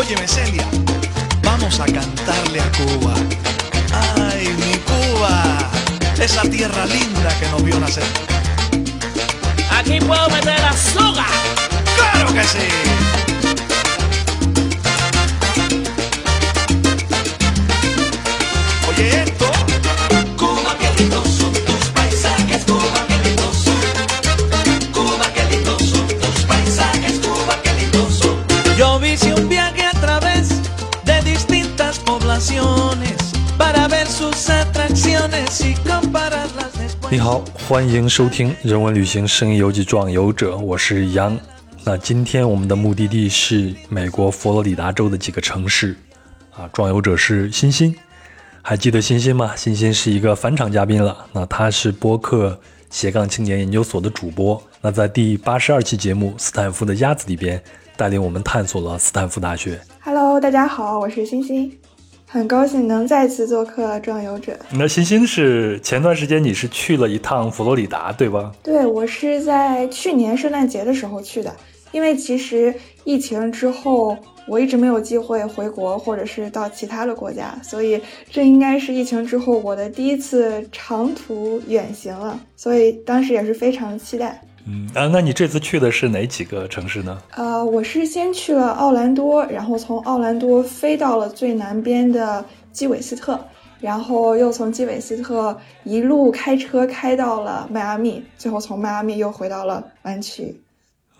Óyeme, Celia, vamos a cantarle a Cuba. Ay, mi Cuba, esa tierra linda que nos vio nacer. Aquí puedo meter azúcar. ¡Claro que sí! 你好，欢迎收听《人文旅行声音游记壮游者》，我是杨。那今天我们的目的地是美国佛罗里达州的几个城市，啊，壮游者是欣欣，还记得欣欣吗？欣欣是一个返场嘉宾了，那他是播客斜杠青年研究所的主播，那在第八十二期节目《斯坦福的鸭子》里边，带领我们探索了斯坦福大学。Hello，大家好，我是欣欣，很高兴能再次做客壮游者。那欣欣是前段时间你是去了一趟佛罗里达，对吧？对我是在去年圣诞节的时候去的，因为其实疫情之后我一直没有机会回国或者是到其他的国家，所以这应该是疫情之后我的第一次长途远行了，所以当时也是非常期待。嗯啊，那你这次去的是哪几个城市呢？呃，我是先去了奥兰多，然后从奥兰多飞到了最南边的基韦斯特，然后又从基韦斯特一路开车开到了迈阿密，最后从迈阿密又回到了湾区。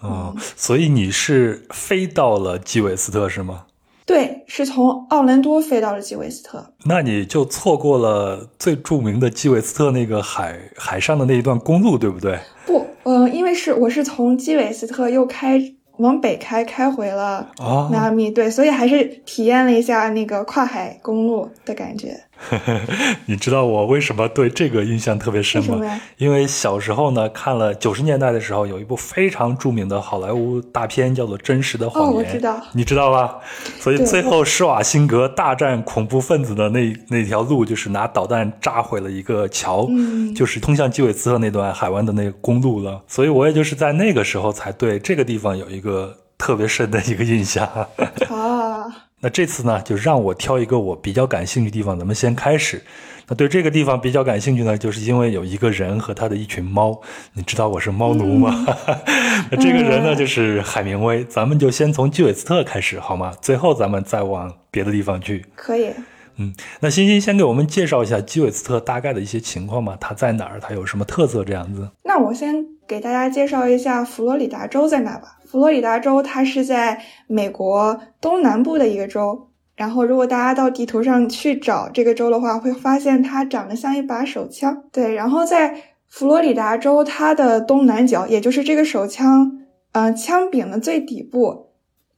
哦，所以你是飞到了基韦斯特是吗？对，是从奥兰多飞到了基韦斯特。那你就错过了最著名的基韦斯特那个海海上的那一段公路，对不对？不，呃，因为是我是从基韦斯特又开往北开，开回了哦迈阿密，对，所以还是体验了一下那个跨海公路的感觉。你知道我为什么对这个印象特别深吗？因为小时候呢，看了九十年代的时候有一部非常著名的好莱坞大片，叫做《真实的谎言》。哦我知道你知道吧？所以最后施瓦辛格大战恐怖分子的那那条路，就是拿导弹炸毁了一个桥，嗯就是通向基韦斯特那段海湾的那个公路了。所以我也就是在那个时候才对这个地方有一个特别深的一个印象。啊，那这次呢，就让我挑一个我比较感兴趣的地方，咱们先开始。那对这个地方比较感兴趣呢，就是因为有一个人和他的一群猫。你知道我是猫奴吗？那这个人呢，嗯就是海明威。咱们就先从基韦斯特开始好吗？最后咱们再往别的地方去。可以。嗯，那欣欣先给我们介绍一下基韦斯特大概的一些情况吧。它在哪儿？它有什么特色？这样子。那我先给大家介绍一下佛罗里达州在哪吧。佛罗里达州它是在美国东南部的一个州。然后，如果大家到地图上去找这个州的话，会发现它长得像一把手枪。对，然后在佛罗里达州它的东南角，也就是这个手枪，呃，枪柄的最底部，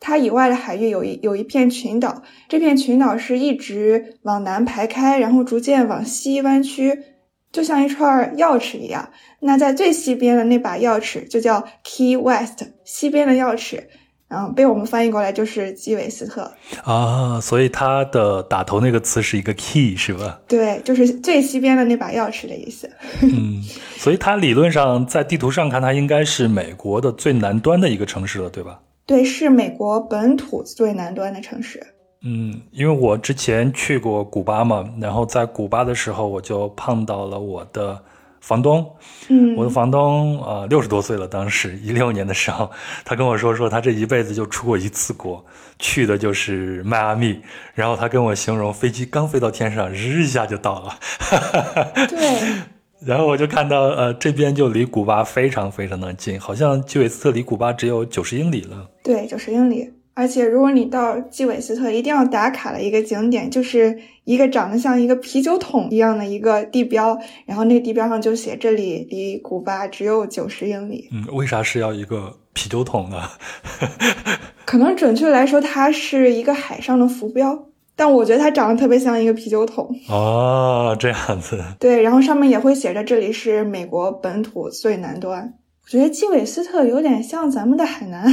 它以外的海域有一有一片群岛，这片群岛是一直往南排开，然后逐渐往西弯曲，就像一串钥匙一样。那在最西边的那把钥匙就叫 Key West，西边的钥匙，嗯，被我们翻译过来就是基韦斯特。啊，所以它的打头那个词是一个 key 是吧？对，就是最西边的那把钥匙的意思。嗯，所以它理论上在地图上看，它应该是美国的最南端的一个城市了，对吧？对，是美国本土最南端的城市。嗯，因为我之前去过古巴嘛，然后在古巴的时候，我就碰到了我的房东。嗯，我的房东啊，六十多岁了，当时 一六年的时候，他跟我说说他这一辈子就出过一次国，去的就是迈阿密。然后他跟我形容，飞机刚飞到天上，日一下就到了。对，然后我就看到，呃，这边就离古巴非常非常的近，好像基韦斯特离古巴只有九十英里了。对，九十英里。而且，如果你到基韦斯特，一定要打卡的一个景点，就是一个长得像一个啤酒桶一样的一个地标，然后那个地标上就写这里离古巴只有九十英里。嗯，为啥是要一个啤酒桶呢？可能准确来说，它是一个海上的浮标，但我觉得它长得特别像一个啤酒桶。哦，这样子。对，然后上面也会写着这里是美国本土最南端。我觉得基韦斯特有点像咱们的海南。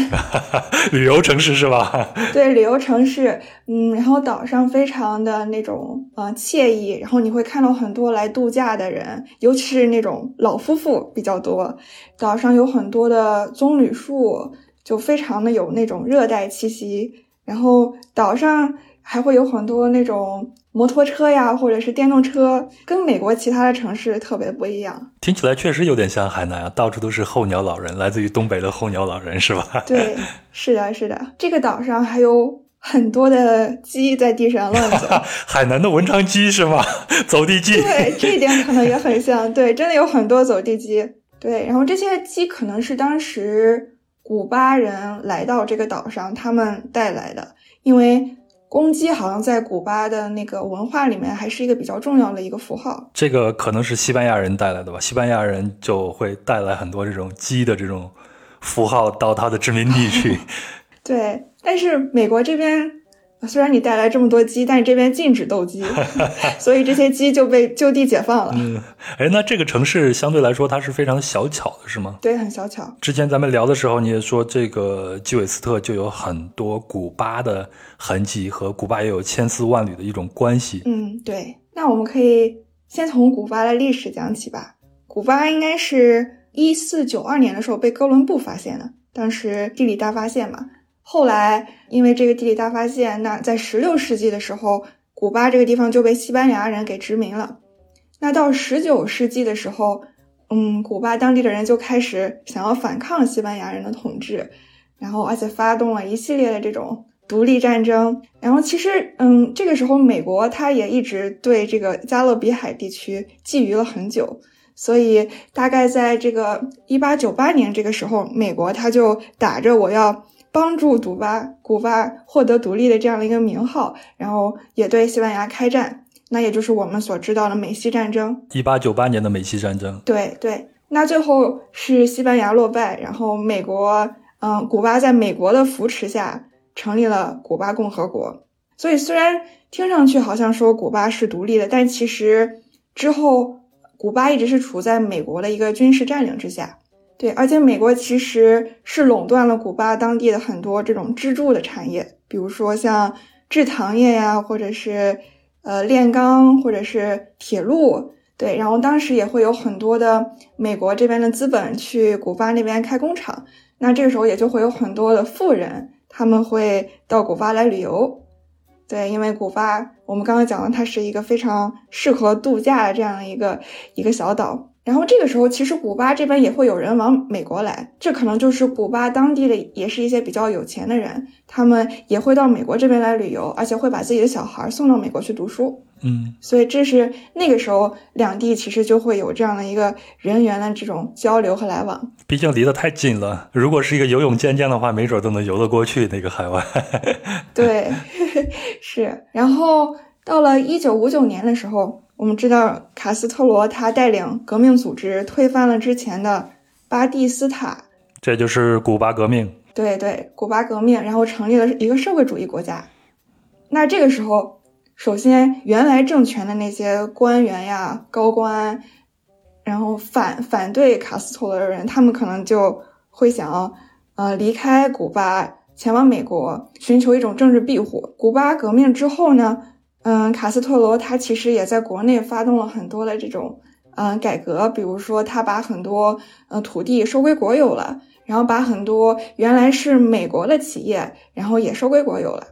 旅游城市是吧？对，旅游城市，嗯，然后岛上非常的那种呃惬意，然后你会看到很多来度假的人，尤其是那种老夫妇比较多。岛上有很多的棕榈树，就非常的有那种热带气息。然后岛上还会有很多那种摩托车呀，或者是电动车，跟美国其他的城市特别不一样。听起来确实有点像海南啊，到处都是候鸟老人，来自于东北的候鸟老人是吧？对，是的，是的。这个岛上还有很多的鸡在地上乱走。海南的文昌鸡是吗？走地鸡。对，这一点可能也很像。对，真的有很多走地鸡。对，然后这些鸡可能是当时古巴人来到这个岛上，他们带来的，因为公鸡好像在古巴的那个文化里面还是一个比较重要的一个符号。这个可能是西班牙人带来的吧？西班牙人就会带来很多这种鸡的这种符号到他的殖民地去。对，但是美国这边虽然你带来这么多鸡，但是这边禁止斗鸡，所以这些鸡就被就地解放了。嗯，哎，那这个城市相对来说它是非常小巧的，是吗？对，很小巧。之前咱们聊的时候，你也说这个基韦斯特就有很多古巴的痕迹，和古巴也有千丝万缕的一种关系。嗯，对。那我们可以先从古巴的历史讲起吧。古巴应该是一四九二年的时候被哥伦布发现的，当时地理大发现嘛。后来因为这个地理大发现，那在十六世纪的时候，古巴这个地方就被西班牙人给殖民了。那到十九世纪的时候，嗯，古巴当地的人就开始想要反抗西班牙人的统治，然后而且发动了一系列的这种独立战争。然后其实，嗯，这个时候美国它也一直对这个加勒比海地区觊觎了很久，所以大概在这个一八九八年这个时候，美国它就打着我要。帮助古巴古巴获得独立的这样的一个名号，然后也对西班牙开战，那也就是我们所知道的美西战争。一八九八年的美西战争，对对。那最后是西班牙落败，然后美国，嗯，古巴在美国的扶持下成立了古巴共和国。所以虽然听上去好像说古巴是独立的，但其实之后古巴一直是处在美国的一个军事占领之下。对，而且美国其实是垄断了古巴当地的很多这种支柱的产业，比如说像制糖业呀，或者是呃炼钢，或者是铁路。对，然后当时也会有很多的美国这边的资本去古巴那边开工厂，那这个时候也就会有很多的富人，他们会到古巴来旅游。对，因为古巴我们刚刚讲了，它是一个非常适合度假的这样一个一个小岛。然后这个时候，其实古巴这边也会有人往美国来，这可能就是古巴当地的，也是一些比较有钱的人，他们也会到美国这边来旅游，而且会把自己的小孩送到美国去读书。嗯，所以这是那个时候两地其实就会有这样的一个人员的这种交流和来往。毕竟离得太近了，如果是一个游泳健将的话，没准都能游得过去那个海湾。对，是。然后到了一九五九年的时候。我们知道卡斯特罗他带领革命组织推翻了之前的巴蒂斯塔，这就是古巴革命。对对，古巴革命，然后成立了一个社会主义国家。那这个时候，首先原来政权的那些官员呀、高官，然后反反对卡斯特罗的人，他们可能就会想，呃，离开古巴，前往美国，寻求一种政治庇护。古巴革命之后呢？嗯，卡斯特罗他其实也在国内发动了很多的这种嗯改革，比如说他把很多呃土地收归国有了，然后把很多原来是美国的企业，然后也收归国有了。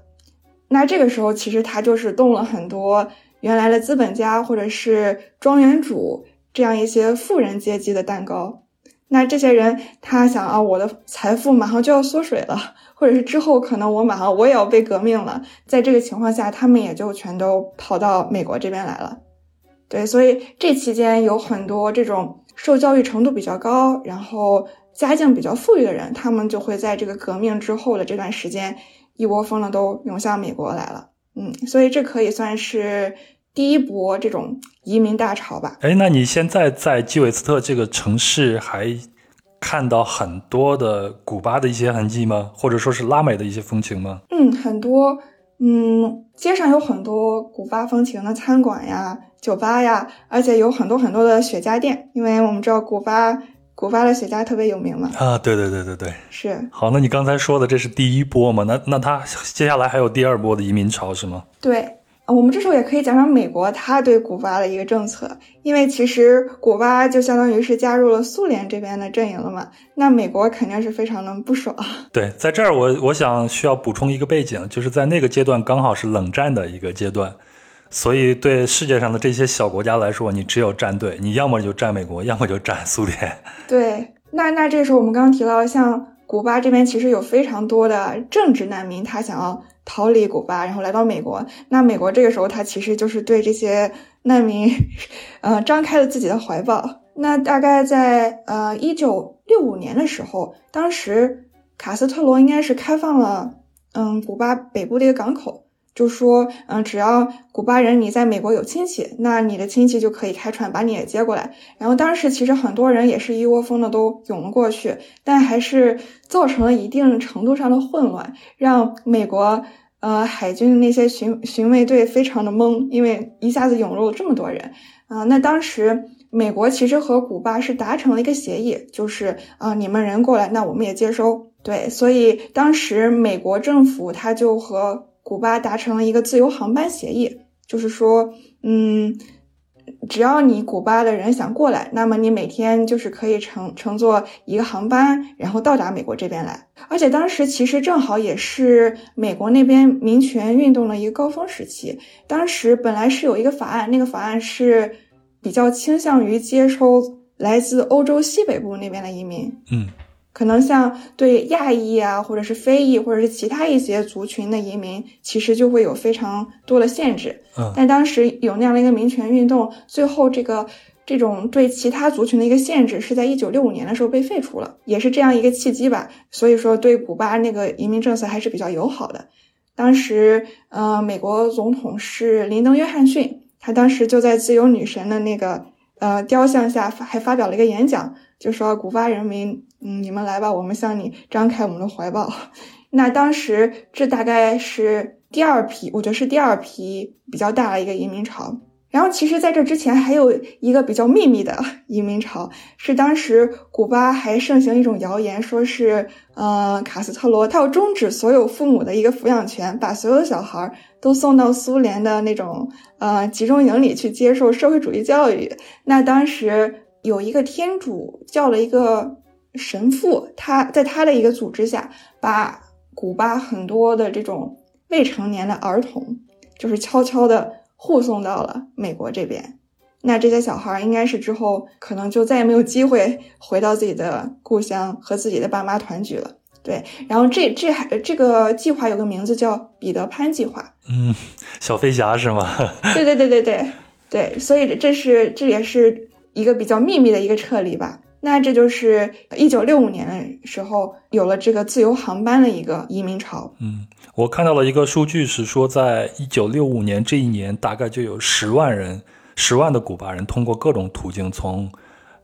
那这个时候其实他就是动了很多原来的资本家或者是庄园主这样一些富人阶级的蛋糕。那这些人他想啊，我的财富马上就要缩水了。或者是之后可能我马上我也要被革命了，在这个情况下，他们也就全都跑到美国这边来了。对，所以这期间有很多这种受教育程度比较高，然后家境比较富裕的人，他们就会在这个革命之后的这段时间，一窝蜂的都涌向美国来了。嗯，所以这可以算是第一波这种移民大潮吧。哎，那你现在在基韦斯特这个城市还？看到很多的古巴的一些痕迹吗？或者说是拉美的一些风情吗？嗯，很多。嗯，街上有很多古巴风情的餐馆呀、酒吧呀，而且有很多很多的雪茄店，因为我们知道古巴古巴的雪茄特别有名嘛。啊，对对对对对，是。好，那你刚才说的这是第一波嘛？那那它接下来还有第二波的移民潮是吗？对，呃我们这时候也可以讲讲美国它对古巴的一个政策，因为其实古巴就相当于是加入了苏联这边的阵营了嘛，那美国肯定是非常的不爽。对，在这儿我我想需要补充一个背景，就是在那个阶段刚好是冷战的一个阶段，所以对世界上的这些小国家来说，你只有站队，你要么就站美国，要么就站苏联。对，那那这时候我们刚刚提到，像古巴这边其实有非常多的政治难民，他想要逃离古巴，然后来到美国。那美国这个时候，他其实就是对这些难民，呃，张开了自己的怀抱。那大概在呃一九六五年的时候，当时卡斯特罗应该是开放了，嗯，古巴北部的一个港口。就说，嗯，只要古巴人你在美国有亲戚，那你的亲戚就可以开船把你也接过来。然后当时其实很多人也是一窝蜂的都涌了过去，但还是造成了一定程度上的混乱，让美国呃海军的那些巡巡卫队非常的懵，因为一下子涌入了这么多人啊、那当时美国其实和古巴是达成了一个协议，就是啊、你们人过来，那我们也接收。对，所以当时美国政府他就和古巴达成了一个自由航班协议，就是说，嗯，只要你古巴的人想过来，那么你每天就是可以乘乘坐一个航班，然后到达美国这边来。而且当时其实正好也是美国那边民权运动的一个高峰时期。当时本来是有一个法案，那个法案是比较倾向于接收来自欧洲西北部那边的移民。嗯，可能像对亚裔啊，或者是非裔，或者是其他一些族群的移民，其实就会有非常多的限制。嗯但当时有那样的一个民权运动，最后这个这种对其他族群的一个限制是在一九六五年的时候被废除了，也是这样一个契机吧。所以说，对古巴那个移民政策还是比较友好的。当时，呃，美国总统是林登·约翰逊，他当时就在自由女神的那个呃雕像下发还发表了一个演讲，就说古巴人民，嗯，你们来吧，我们向你张开我们的怀抱。那当时这大概是第二批，我觉得是第二批比较大的一个移民潮。然后，其实在这之前还有一个比较秘密的 移民潮，是当时古巴还盛行一种谣言，说是呃卡斯特罗他要终止所有父母的一个抚养权，把所有小孩都送到苏联的那种呃集中营里去接受社会主义教育。那当时有一个天主教的一个神父，他在他的一个组织下，把古巴很多的这种未成年的儿童，就是悄悄的护送到了美国这边。那这些小孩应该是之后可能就再也没有机会 回到自己的故乡和自己的爸妈团聚了。对，然后这这还这个计划有个名字叫彼得潘计划。嗯，小飞侠是吗？对对对对对对，所以这是这也是一个比较秘密的一个撤离吧。那这就是一九六五年的时候有了这个自由航班的一个移民潮。嗯，我看到了一个数据是说，在一九六五年这一年，大概就有十万人，十万的古巴人通过各种途径从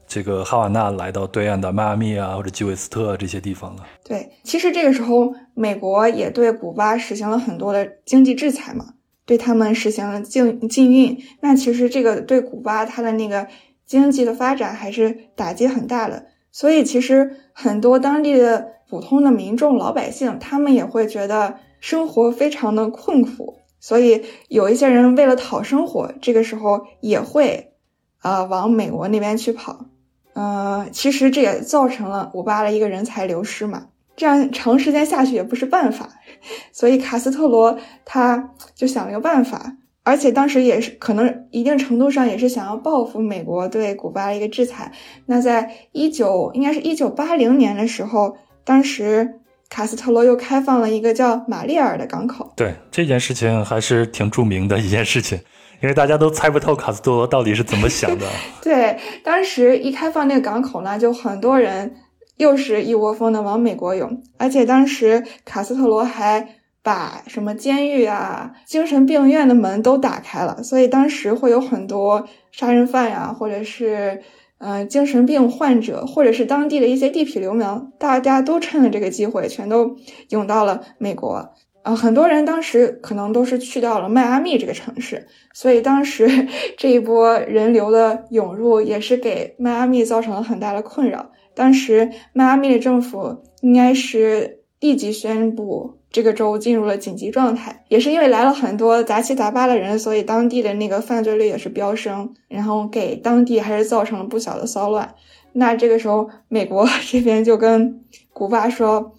这个哈瓦那来到对岸的迈阿密啊或者基韦斯特这些地方了。对，其实这个时候美国也对古巴实行了很多的经济制裁嘛，对他们实行了禁禁运。那其实这个对古巴它的那个经济的发展还是打击很大的。所以其实很多当地的普通的民众、老百姓，他们也会觉得生活非常的困苦。所以有一些人为了讨生活，这个时候也会，呃，往美国那边去跑。呃，其实这也造成了古巴的一个人才流失嘛。这样长时间下去也不是办法，所以卡斯特罗他就想了一个办法，而且当时也是可能一定程度上也是想要报复美国对古巴的一个制裁。那在一九应该是一九八零年的时候，当时卡斯特罗又开放了一个叫马利尔的港口。对这件事情还是挺著名的一件事情，因为大家都猜不透卡斯特罗到底是怎么想的。对，当时一开放那个港口呢，就很多人又是一窝蜂的往美国涌，而且当时卡斯特罗还把什么监狱啊、精神病院的门都打开了，所以当时会有很多杀人犯呀、或者是呃精神病患者，或者是当地的一些地痞流氓，大家都趁了这个机会，全都涌到了美国。呃，很多人当时可能都是去到了迈阿密这个城市，所以当时 这一波人流的涌入也是给迈阿密造成了很大的困扰。当时迈阿密的政府应该是立即宣布这个州进入了紧急状态。也是因为来了很多杂七杂八的人，所以当地的那个犯罪率也是飙升，然后给当地还是造成了不小的骚乱。那这个时候，美国 这边就跟古巴说。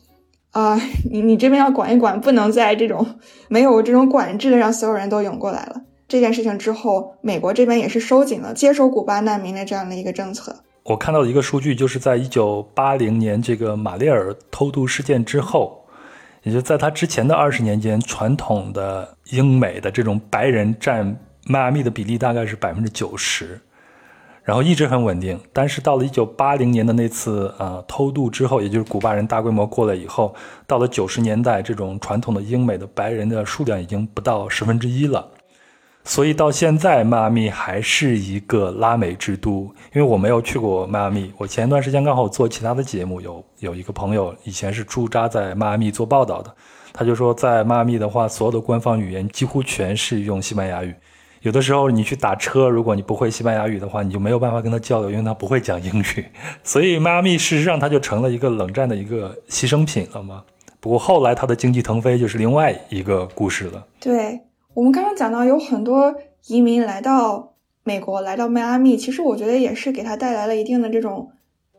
啊、你你这边要管一管，不能在这种没有这种管制的让所有人都涌过来了。这件事情之后，美国这边也是收紧了接收古巴难民的这样的一个政策。我看到一个数据，就是在一九八零年这个马列尔偷渡事件之后，也就在他之前的二十年间，传统的英美的这种白人占迈阿密的比例大概是百分之九十，然后一直很稳定。但是到了一九八零年的那次呃偷渡之后，也就是古巴人大规模过来以后，到了九十年代，这种传统的英美的白人的数量已经不到十分之一了。所以到现在，迈阿密还是一个拉美之都。因为我没有去过迈阿密，我前一段时间刚好做其他的节目，有有一个朋友以前是驻扎在迈阿密做报道的，他就说在迈阿密的话，所有的官方语言几乎全是用西班牙语。有的时候你去打车，如果你不会西班牙语的话，你就没有办法跟他交流，因为他不会讲英语。所以迈阿密事实上它就成了一个冷战的一个牺牲品了嘛。不过后来它的经济腾飞就是另外一个故事了。对我们刚刚讲到，有很多移民来到美国，来到迈阿密，其实我觉得也是给他带来了一定的这种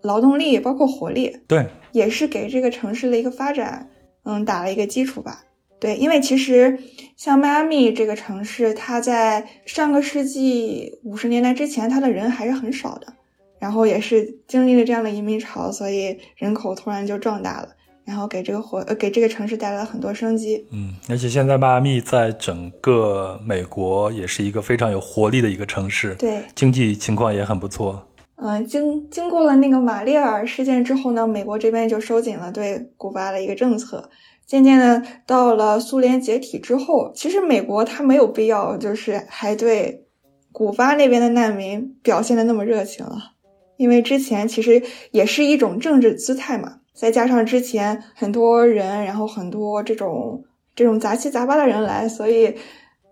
劳动力，包括活力，对，也是给这个城市的一个发展，嗯，打了一个基础吧。对，因为其实像迈阿密这个城市，它在上个世纪五十年代之前，它的人还是很少的，然后也是经历了这样的移民潮，所以人口突然就壮大了，然后给这个活呃给这个城市带来了很多生机。嗯，而且现在迈阿密在整个美国也是一个非常有活力的一个城市，对，经济情况也很不错。嗯，经经过了那个马列尔事件之后呢，美国这边就收紧了对古巴的一个政策。渐渐的，到了苏联解体之后，其实美国它没有必要就是还对古巴那边的难民表现的那么热情了，因为之前其实也是一种政治姿态嘛，再加上之前很多人，然后很多这种这种杂七杂八的人来，所以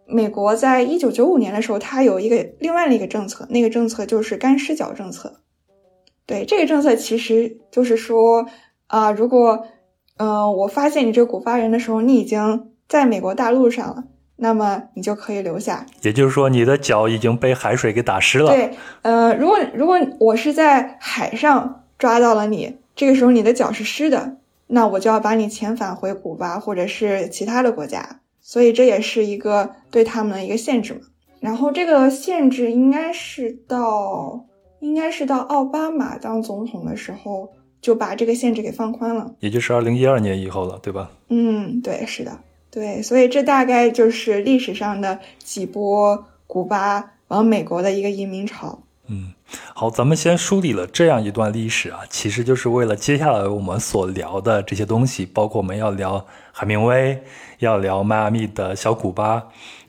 美国在一九九五年的时候，它有一个另外的一个政策，那个政策就是干湿脚政策。对，这个政策其实就是说，啊、如果呃，我发现你这个古巴人的时候，你已经在美国大陆上了，那么你就可以留下。也就是说，你的脚已经被海水给打湿了。对，呃，如果如果我是在海上抓到了你，这个时候你的脚是湿的，那我就要把你遣返回古巴或者是其他的国家。所以这也是一个对他们的一个限制嘛。然后这个限制应该是到应该是到奥巴马当总统的时候就把这个限制给放宽了。也就是二零一二年以后了，对吧？嗯，对，是的，对，所以这大概就是历史上的几波古巴往美国的一个移民潮。嗯，好，咱们先梳理了这样一段历史啊，其实就是为了接下来我们所聊的这些东西，包括我们要聊海明威，要聊迈阿密的小古巴，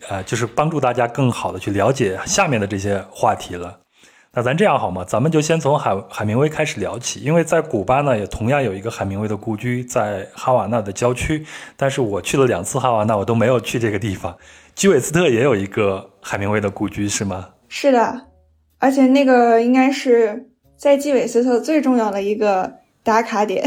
呃，就是帮助大家更好的去了解下面的这些话题了。那咱这样好吗？咱们就先从海海明威开始聊起，因为在古巴呢，也同样有一个海明威的故居，在哈瓦那的郊区。但是我去了两次哈瓦那，我都没有去这个地方。基韦斯特也有一个海明威的故居，是吗？是的，而且那个应该是在纪委斯特最重要的一个打卡点。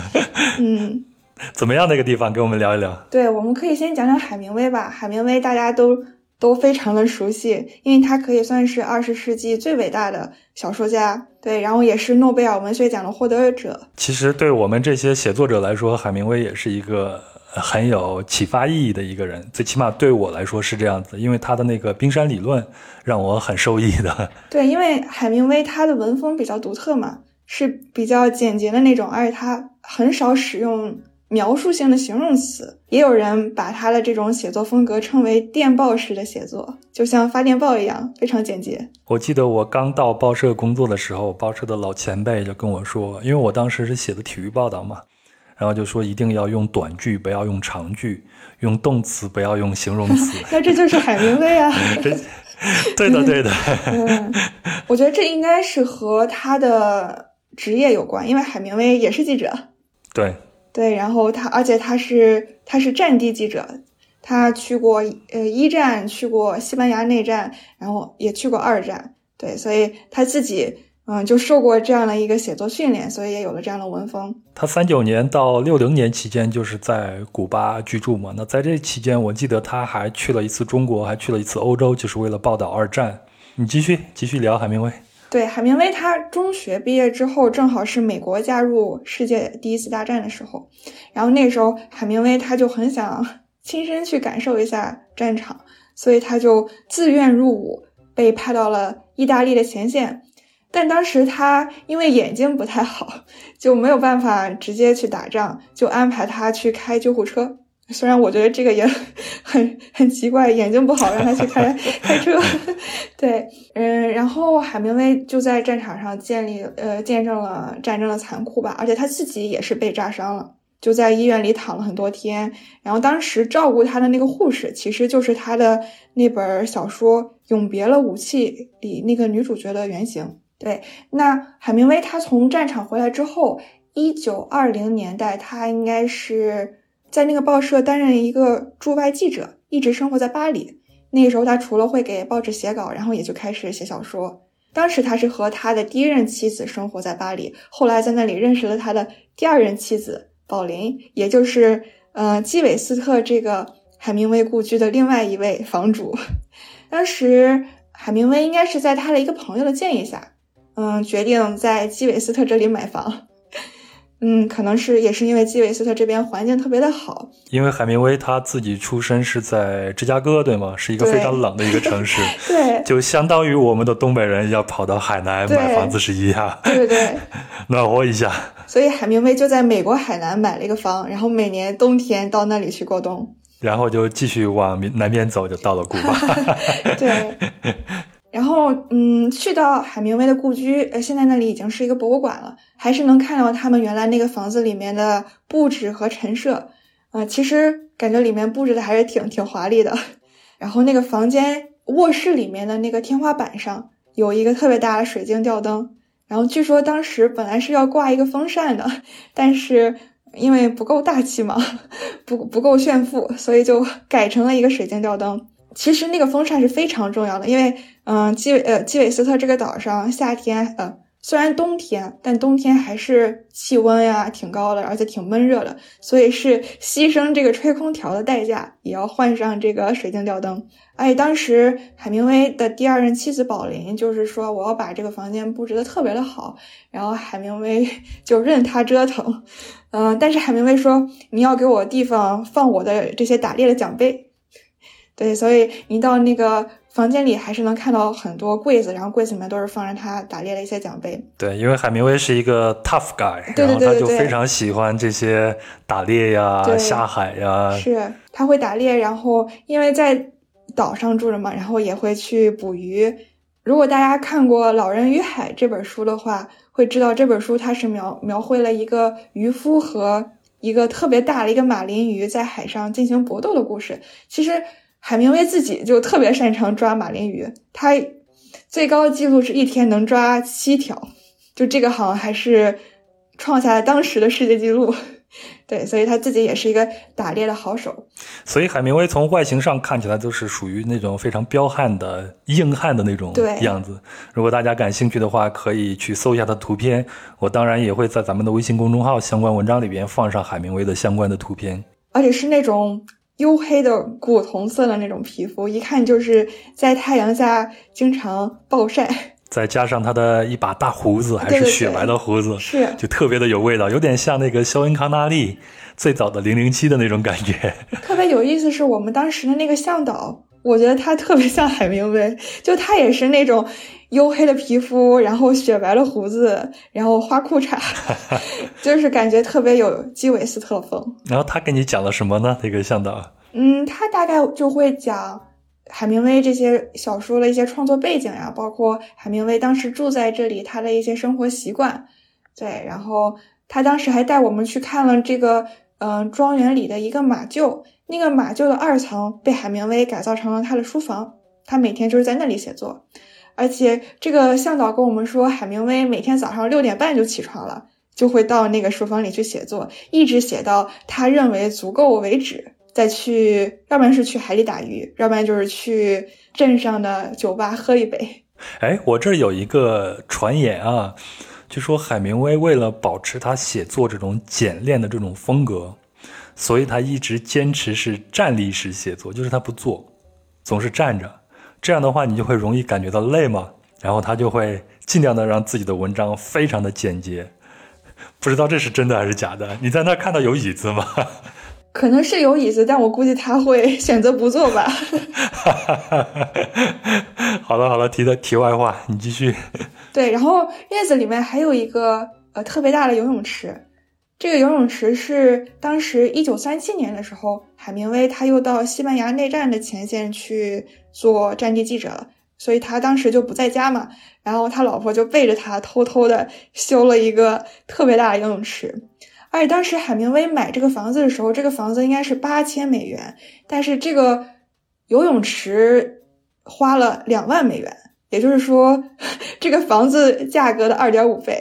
嗯，怎么样？那个地方，给我们聊一聊。对，我们可以先讲讲海明威吧。海明威大家都都非常的熟悉，因为他可以算是二十世纪最伟大的小说家。对，然后也是诺贝尔文学奖的获得者。其实对我们这些写作者来说，海明威也是一个呃很有启发意义的一个人。最起码对我来说是这样子，因为他的那个冰山理论让我很受益的。对，因为海明威他的文风比较独特嘛，是比较简洁的那种，而且他很少使用描述性的形容词。也有人把他的这种写作风格称为电报式的写作，就像发电报一样，非常简洁。我记得我刚到报社工作的时候，报社的老前辈就跟我说，因为我当时是写的体育报道嘛，然后就说一定要用短句，不要用长句，用动词不要用形容词。那这就是海明威啊。对的，对的。嗯，我觉得这应该是和他的职业有关，因为海明威也是记者。对，对，然后他，而且他是他是战地记者，他去过呃一战，去过西班牙内战，然后也去过二战，对，所以他自己嗯，就受过这样的一个写作训练，所以也有了这样的文风。他三九年到六零年期间就是在古巴居住嘛。那在这期间，我记得他还去了一次中国，还去了一次欧洲，就是为了报道二战。你继续继续聊海明威。对，海明威他中学毕业之后，正好是美国加入世界第一次大战的时候，然后那时候海明威他就很想亲身去感受一下战场，所以他就自愿入伍，被派到了意大利的前线。但当时他因为眼睛不太好，就没有办法直接去打仗，就安排他去开救护车。虽然我觉得这个也 很很奇怪，眼睛不好让他去开开车，对，嗯，然后海明威就在战场上建立呃见证了战争的残酷吧，而且他自己也是被炸伤了，就在医院里躺了很多天。然后当时照顾他的那个护士，其实就是他的那本小说《永别了武器》里那个女主角的原型。对，那海明威他从战场回来之后，一九二零年代他应该是。在那个报社担任一个驻外记者，一直生活在巴黎。那个时候，他除了会给报纸写稿，然后也就开始写小说。当时他是和他的第一任妻子生活在巴黎，后来在那里认识了他的第二任妻子宝琳，也就是呃基韦斯特这个海明威故居的另外一位房主。当时海明威应该是在他的一个朋友的建议下，嗯，决定在基韦斯特这里买房。嗯，可能是也是因为基韦斯特这边环境特别的好。因为海明威他自己出生是在芝加哥，对吗？是一个非常冷的一个城市。对，就相当于我们的东北人要跑到海南买房子是一样。对对对，暖和一下。所以海明威就在美国海南买了一个房，然后每年冬天到那里去过冬。然后就继续往南边走，就到了古巴。对。然后，嗯，去到海明威的故居，呃，现在那里已经是一个博物馆了，还是能看到他们原来那个房子里面的布置和陈设，啊，其实感觉里面布置的还是挺挺华丽的。然后那个房间卧室里面的那个天花板上有一个特别大的水晶吊灯，然后据说当时本来是要挂一个风扇的，但是因为不够大气嘛，不不够炫富，所以就改成了一个水晶吊灯。其实那个风扇是非常重要的，因为，嗯，基韦呃基韦斯特这个岛上夏天，呃，虽然冬天，但冬天还是气温呀挺高的，而且挺闷热的，所以是牺牲这个吹空调的代价，也要换上这个水晶吊灯。哎，当时海明威的第二任妻子宝琳就是说，我要把这个房间布置的特别的好，然后海明威 就任他折腾，嗯，但是海明威说，你要给我地方放我的这些打猎的奖杯。对，所以你到那个房间里，还是能看到很多柜子，然后柜子里面都是放着他打猎的一些奖杯。对，因为海明威是一个 tough guy，然后他就非常喜欢这些打猎呀、下海呀。是，他会打猎，然后因为在岛上住着嘛，然后也会去捕鱼。如果大家看过《老人与海》这本书的话，会知道这本书它是描描绘了一个渔夫和一个特别大的一个马林鱼在海上进行搏斗的故事。其实。海明威自己就特别擅长抓马林鱼，他最高记录是一天能抓七条，就这个好像还是创下了当时的世界纪录。对，所以他自己也是一个打猎的好手。所以海明威从外形上看起来就是属于那种非常彪悍的硬汉的那种样子。如果大家感兴趣的话，可以去搜一下他图片。我当然也会在咱们的微信公众号相关文章里边放上海明威的相关的图片，而且是那种。黝黑的古铜色的那种皮肤，一看就是在太阳下经常暴晒。再加上他的一把大胡子，还是雪白的胡子，是就特别的有味道，有点像那个肖恩康纳利最早的零零七的那种感觉。特别有意思是我们当时的那个向导，我觉得他特别像海明威，就他也是那种。黝黑的皮肤，然后雪白的胡子，然后花裤衩，就是感觉特别有基韦斯特风。然后他给你讲了什么呢？那个向导？嗯，他大概就会讲海明威这些小说的一些创作背景呀，包括海明威当时住在这里他的一些生活习惯。对，然后他当时还带我们去看了这个嗯庄园里的一个马厩，那个马厩的二层被海明威改造成了他的书房，他每天就是在那里写作。而且这个向导跟我们说，海明威每天早上六点半就起床了，就会到那个书房里去写作，一直写到他认为足够为止，再去，要不然是去海里打鱼，要不然就是去镇上的酒吧喝一杯。哎，我这有一个传言啊，据说海明威为了保持他写作这种简练的这种风格，所以他一直坚持是站立式写作，就是他不坐，总是站着。这样的话，你就会容易感觉到累嘛，然后他就会尽量的让自己的文章非常的简洁。不知道这是真的还是假的？你在那看到有椅子吗？可能是有椅子，但我估计他会选择不坐吧。好了好了，提的题外话，你继续。对，然后院子里面还有一个呃特别大的游泳池，这个游泳池是当时一九三七年的时候，海明威他又到西班牙内战的前线去做战地记者了，所以他当时就不在家嘛，然后他老婆就背着他偷偷的修了一个特别大的游泳池。而且当时海明威买这个房子的时候，这个房子应该是八千美元，但是这个游泳池花了两万美元，也就是说，这个房子价格的二点五倍。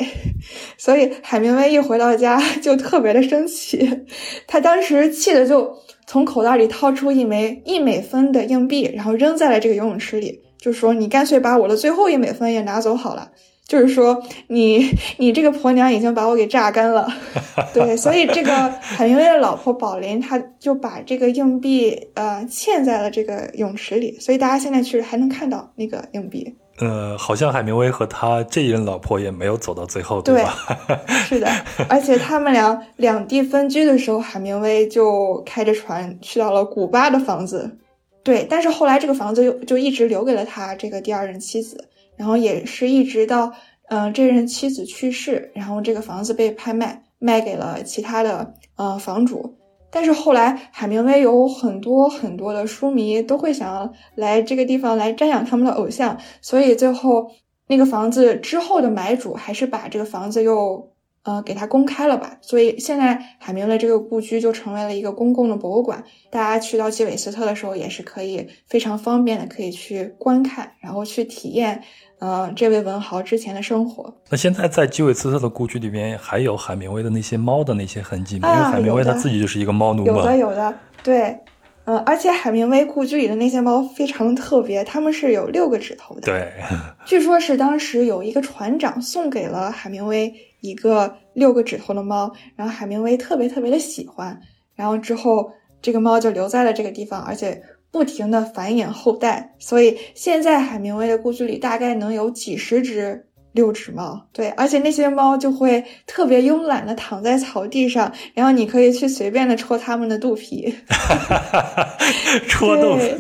所以海明威一回到家就特别的生气，他当时气的就从口袋里掏出一枚一美分的硬币，然后扔在了这个游泳池里，就说：“你干脆把我的最后一美分也拿走好了。”就是说，你 你这个婆娘已经把我给榨干了，对，所以这个海明威的老婆宝琳，她就把这个硬币呃嵌在了这个泳池里，所以大家现在去还能看到那个硬币。呃，好像海明威和他这一任老婆也没有走到最后，对吧？是的，而且他们俩两地分居的时候，海明威就开着船去到了古巴的房子，对，但是后来这个房子又就一直留给了他这个第二任妻子。然后也是一直到，嗯，这任妻子去世，然后这个房子被拍卖，卖给了其他的呃房主。但是后来海明威有很多很多的书迷都会想要来这个地方来瞻仰他们的偶像，所以最后那个房子之后的买主还是把这个房子又。呃，给它公开了吧，所以现在海明威这个故居就成为了一个公共的博物馆。大家去到基韦斯特的时候，也是可以非常方便的可以去观看，然后去体验，呃，这位文豪之前的生活。那现在在基韦斯特的故居里面，还有海明威的那些猫的那些痕迹吗？因为啊海明威他自己就是一个猫奴嘛。有的，有的，对，嗯、而且海明威故居里的那些猫非常特别，它们是有六个指头的。对，据说是当时有一个船长送给了海明威一个六个指头的猫，然后海明威特别特别的喜欢，然后之后这个猫就留在了这个地方，而且不停的繁衍后代，所以现在海明威的故居里大概能有几十只。六指猫，对，而且那些猫就会特别慵懒的躺在草地上，然后你可以去随便的戳它们的肚皮。戳肚皮，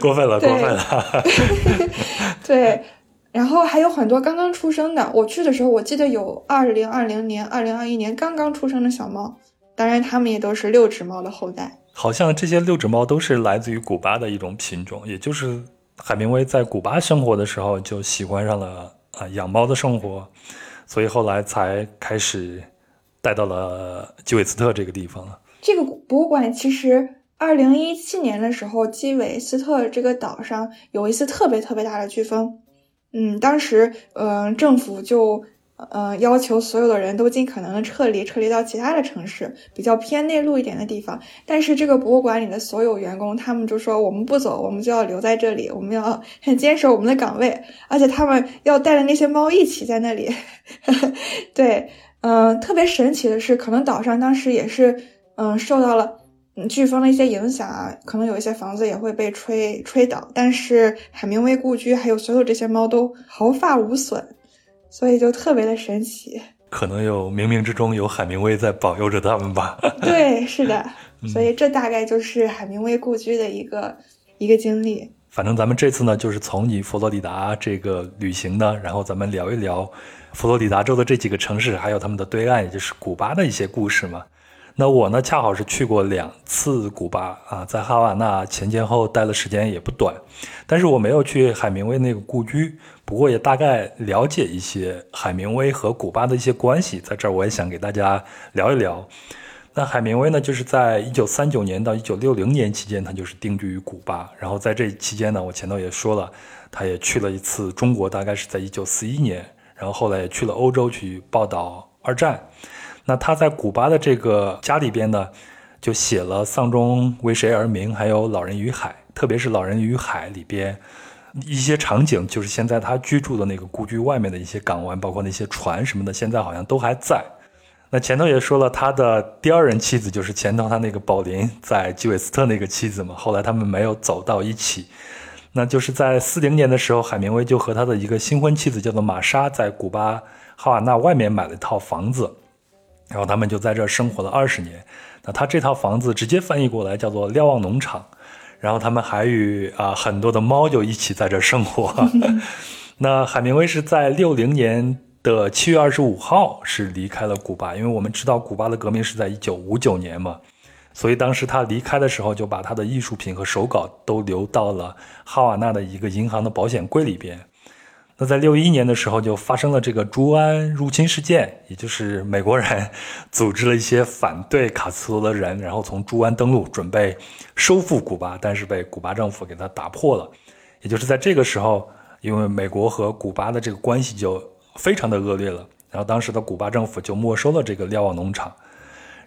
过分了，过对分了。对，然后还有很多刚刚出生的。我去的时候，我记得有二零二零年、二零二一年刚刚出生的小猫，当然它们也都是六指猫的后代。好像这些六指猫都是来自于古巴的一种品种，也就是海明威在古巴生活的时候就喜欢上了啊养猫的生活，所以后来才开始带到了基韦斯特这个地方了。这个博物馆其实二零一七年的时候，基韦斯特这个岛上有一次特别特别大的飓风，嗯，当时呃政府就呃要求所有的人都尽可能的撤离，撤离到其他的城市，比较偏内陆一点的地方。但是这个博物馆里的所有员工，他们就说我们不走，我们就要留在这里，我们要很 坚守我们的岗位，而且他们要带着那些猫一起在那里。对，嗯、特别神奇的是，可能岛上当时也是。嗯，受到了飓风的一些影响啊，可能有一些房子也会被吹吹倒，但是海明威故居还有所有这些猫都毫发无损，所以就特别的神奇。可能有冥冥之中有海明威在保佑着他们吧。对，是的，所以这大概就是海明威故居的一个一个经历。反正咱们这次呢，就是从你佛罗里达这个旅行呢，然后咱们聊一聊佛罗里达州的这几个城市，还有他们的对岸，也就是古巴的一些故事嘛。那我呢，恰好是去过两次古巴啊，在哈瓦那前前后待的时间也不短，但是我没有去海明威那个故居，不过也大概了解一些海明威和古巴的一些关系，在这儿我也想给大家聊一聊。那海明威呢，就是在一九三九年到一九六零年期间，他就是定居于古巴。然后在这期间呢，我前头也说了，他也去了一次中国，大概是在一九四一年。然后后来也去了欧洲去报道二战。那他在古巴的这个家里边呢，就写了《丧钟为谁而鸣》，还有《老人与海》，特别是《老人与海》里边，一些场景，就是现在他居住的那个故居外面的一些港湾，包括那些船什么的，现在好像都还在。那前头也说了，他的第二任妻子就是前头他那个宝林在基韦斯特那个妻子嘛，后来他们没有走到一起。那就是在四零年的时候，海明威就和他的一个新婚妻子叫做玛莎，在古巴哈瓦那外面买了一套房子，然后他们就在这生活了二十年。那他这套房子直接翻译过来叫做瞭望农场，然后他们还与啊很多的猫就一起在这儿生活。那海明威是在六零年的七月二十五号是离开了古巴，因为我们知道古巴的革命是在一九五九年嘛。所以当时他离开的时候，就把他的艺术品和手稿都留到了哈瓦那的一个银行的保险柜里边。那在六一年的时候，就发生了这个朱安入侵事件，也就是美国人 组织了一些反对卡斯特罗的人，然后从朱安登陆，准备收复古巴，但是被古巴政府给他打破了。也就是在这个时候，因为美国和古巴的这个关系就非常的恶劣了，然后当时的古巴政府就没收了这个瞭望农场。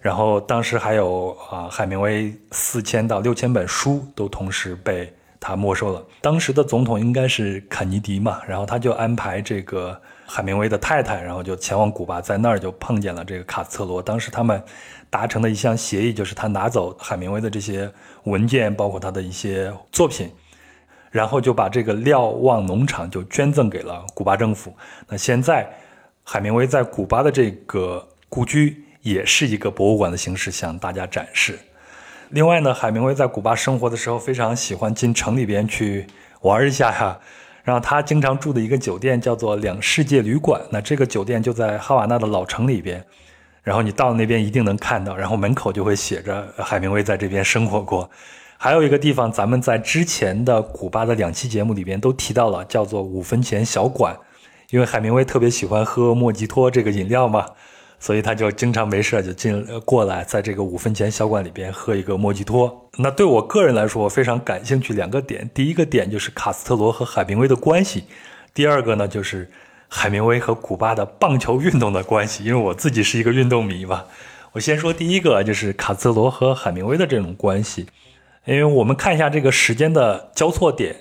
然后当时还有啊，海明威四千到六千本书都同时被他没收了。当时的总统应该是肯尼迪嘛，然后他就安排这个海明威的太太，然后就前往古巴，在那儿就碰见了这个卡斯特罗。当时他们达成的一项协议就是他拿走海明威的这些文件，包括他的一些作品，然后就把这个瞭望农场就捐赠给了古巴政府。那现在海明威在古巴的这个故居。也是一个博物馆的形式向大家展示。另外呢，海明威在古巴生活的时候，非常喜欢进城里边去玩一下呀。然后他经常住的一个酒店叫做两世界旅馆，那这个酒店就在哈瓦那的老城里边。然后你到那边一定能看到，然后门口就会写着海明威在这边生活过。还有一个地方，咱们在之前的古巴的两期节目里边都提到了，叫做五分钱小馆，因为海明威特别喜欢喝莫吉托这个饮料嘛。所以他就经常没事就进过来，在这个五分钱小馆里边喝一个莫吉托。那对我个人来说，我非常感兴趣两个点。第一个点就是卡斯特罗和海明威的关系，第二个呢就是海明威和古巴的棒球运动的关系。因为我自己是一个运动迷嘛，我先说第一个，就是卡斯特罗和海明威的这种关系。因为我们看一下这个时间的交错点，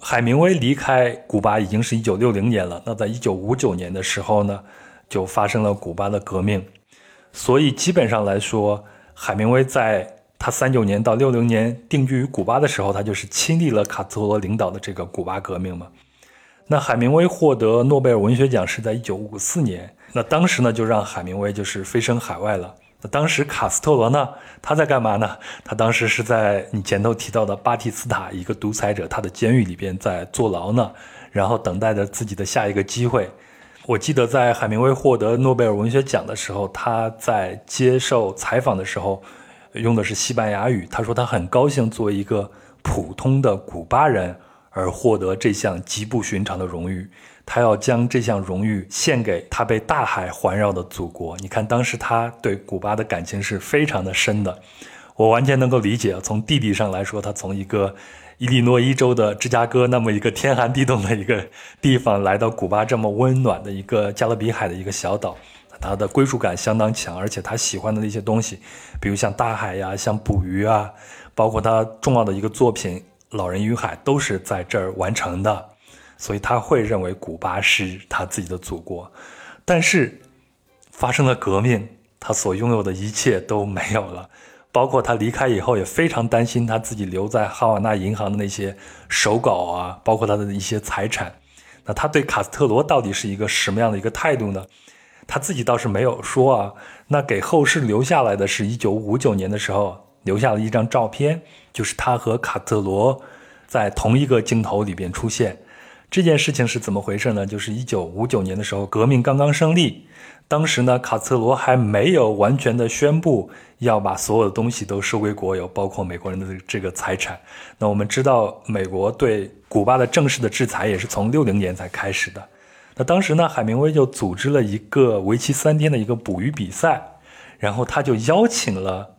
海明威离开古巴已经是一九六零年了。那在一九五九年的时候呢？就发生了古巴的革命，所以基本上来说，海明威在他三九年到六零年定居于古巴的时候，他就是亲历了卡斯特罗领导的这个古巴革命嘛。那海明威获得诺贝尔文学奖是在一九五四年，那当时呢就让海明威就是飞升海外了。那当时卡斯特罗呢，他在干嘛呢？他当时是在你前头提到的巴蒂斯塔一个独裁者他的监狱里边在坐牢呢，然后等待着自己的下一个机会。我记得在海明威获得诺贝尔文学奖的时候，他在接受采访的时候，用的是西班牙语。他说他很高兴作为一个普通的古巴人而获得这项极不寻常的荣誉，他要将这项荣誉献给他被大海环绕的祖国。你看，当时他对古巴的感情是非常的深的，我完全能够理解。从地理上来说，他从一个。伊利诺伊州的芝加哥，那么一个天寒地冻的一个地方，来到古巴这么温暖的一个加勒比海的一个小岛，他的归属感相当强，而且他喜欢的那些东西，比如像大海呀，像捕鱼啊，包括他重要的一个作品《老人与海》，都是在这儿完成的，所以他会认为古巴是他自己的祖国。但是发生了革命，他所拥有的一切都没有了。包括他离开以后，也非常担心他自己留在哈瓦那银行的那些手稿啊，包括他的一些财产。那他对卡斯特罗到底是一个什么样的一个态度呢？他自己倒是没有说啊。那给后世留下来的是一九五九年的时候留下了一张照片，就是他和卡特罗在同一个镜头里边出现。这件事情是怎么回事呢？就是一九五九年的时候，革命刚刚胜利。当时呢，卡斯特罗还没有完全的宣布要把所有的东西都收归国有，包括美国人的这个财产。那我们知道，美国对古巴的正式的制裁也是从六零年才开始的。那当时呢，海明威就组织了一个为期三天的一个捕鱼比赛，然后他就邀请了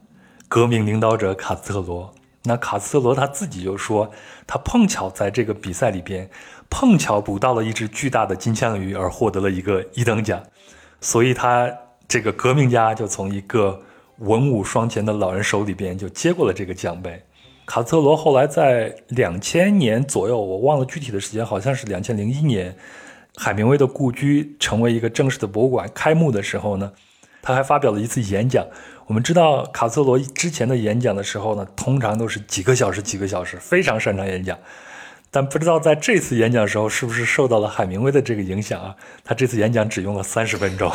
革命领导者卡斯特罗。那卡斯特罗他自己就说，他碰巧在这个比赛里边碰巧捕到了一只巨大的金枪鱼，而获得了一个一等奖。所以他这个革命家就从一个文武双全的老人手里边就接过了这个奖杯。卡斯特罗后来在两千年左右，我忘了具体的时间，好像是两千零一年，海明威的故居成为一个正式的博物馆开幕的时候呢，他还发表了一次演讲。我们知道卡斯特罗之前的演讲的时候呢，通常都是几个小时、几个小时，非常擅长演讲。但不知道在这次演讲的时候，是不是受到了海明威的这个影响啊？他这次演讲只用了三十分钟，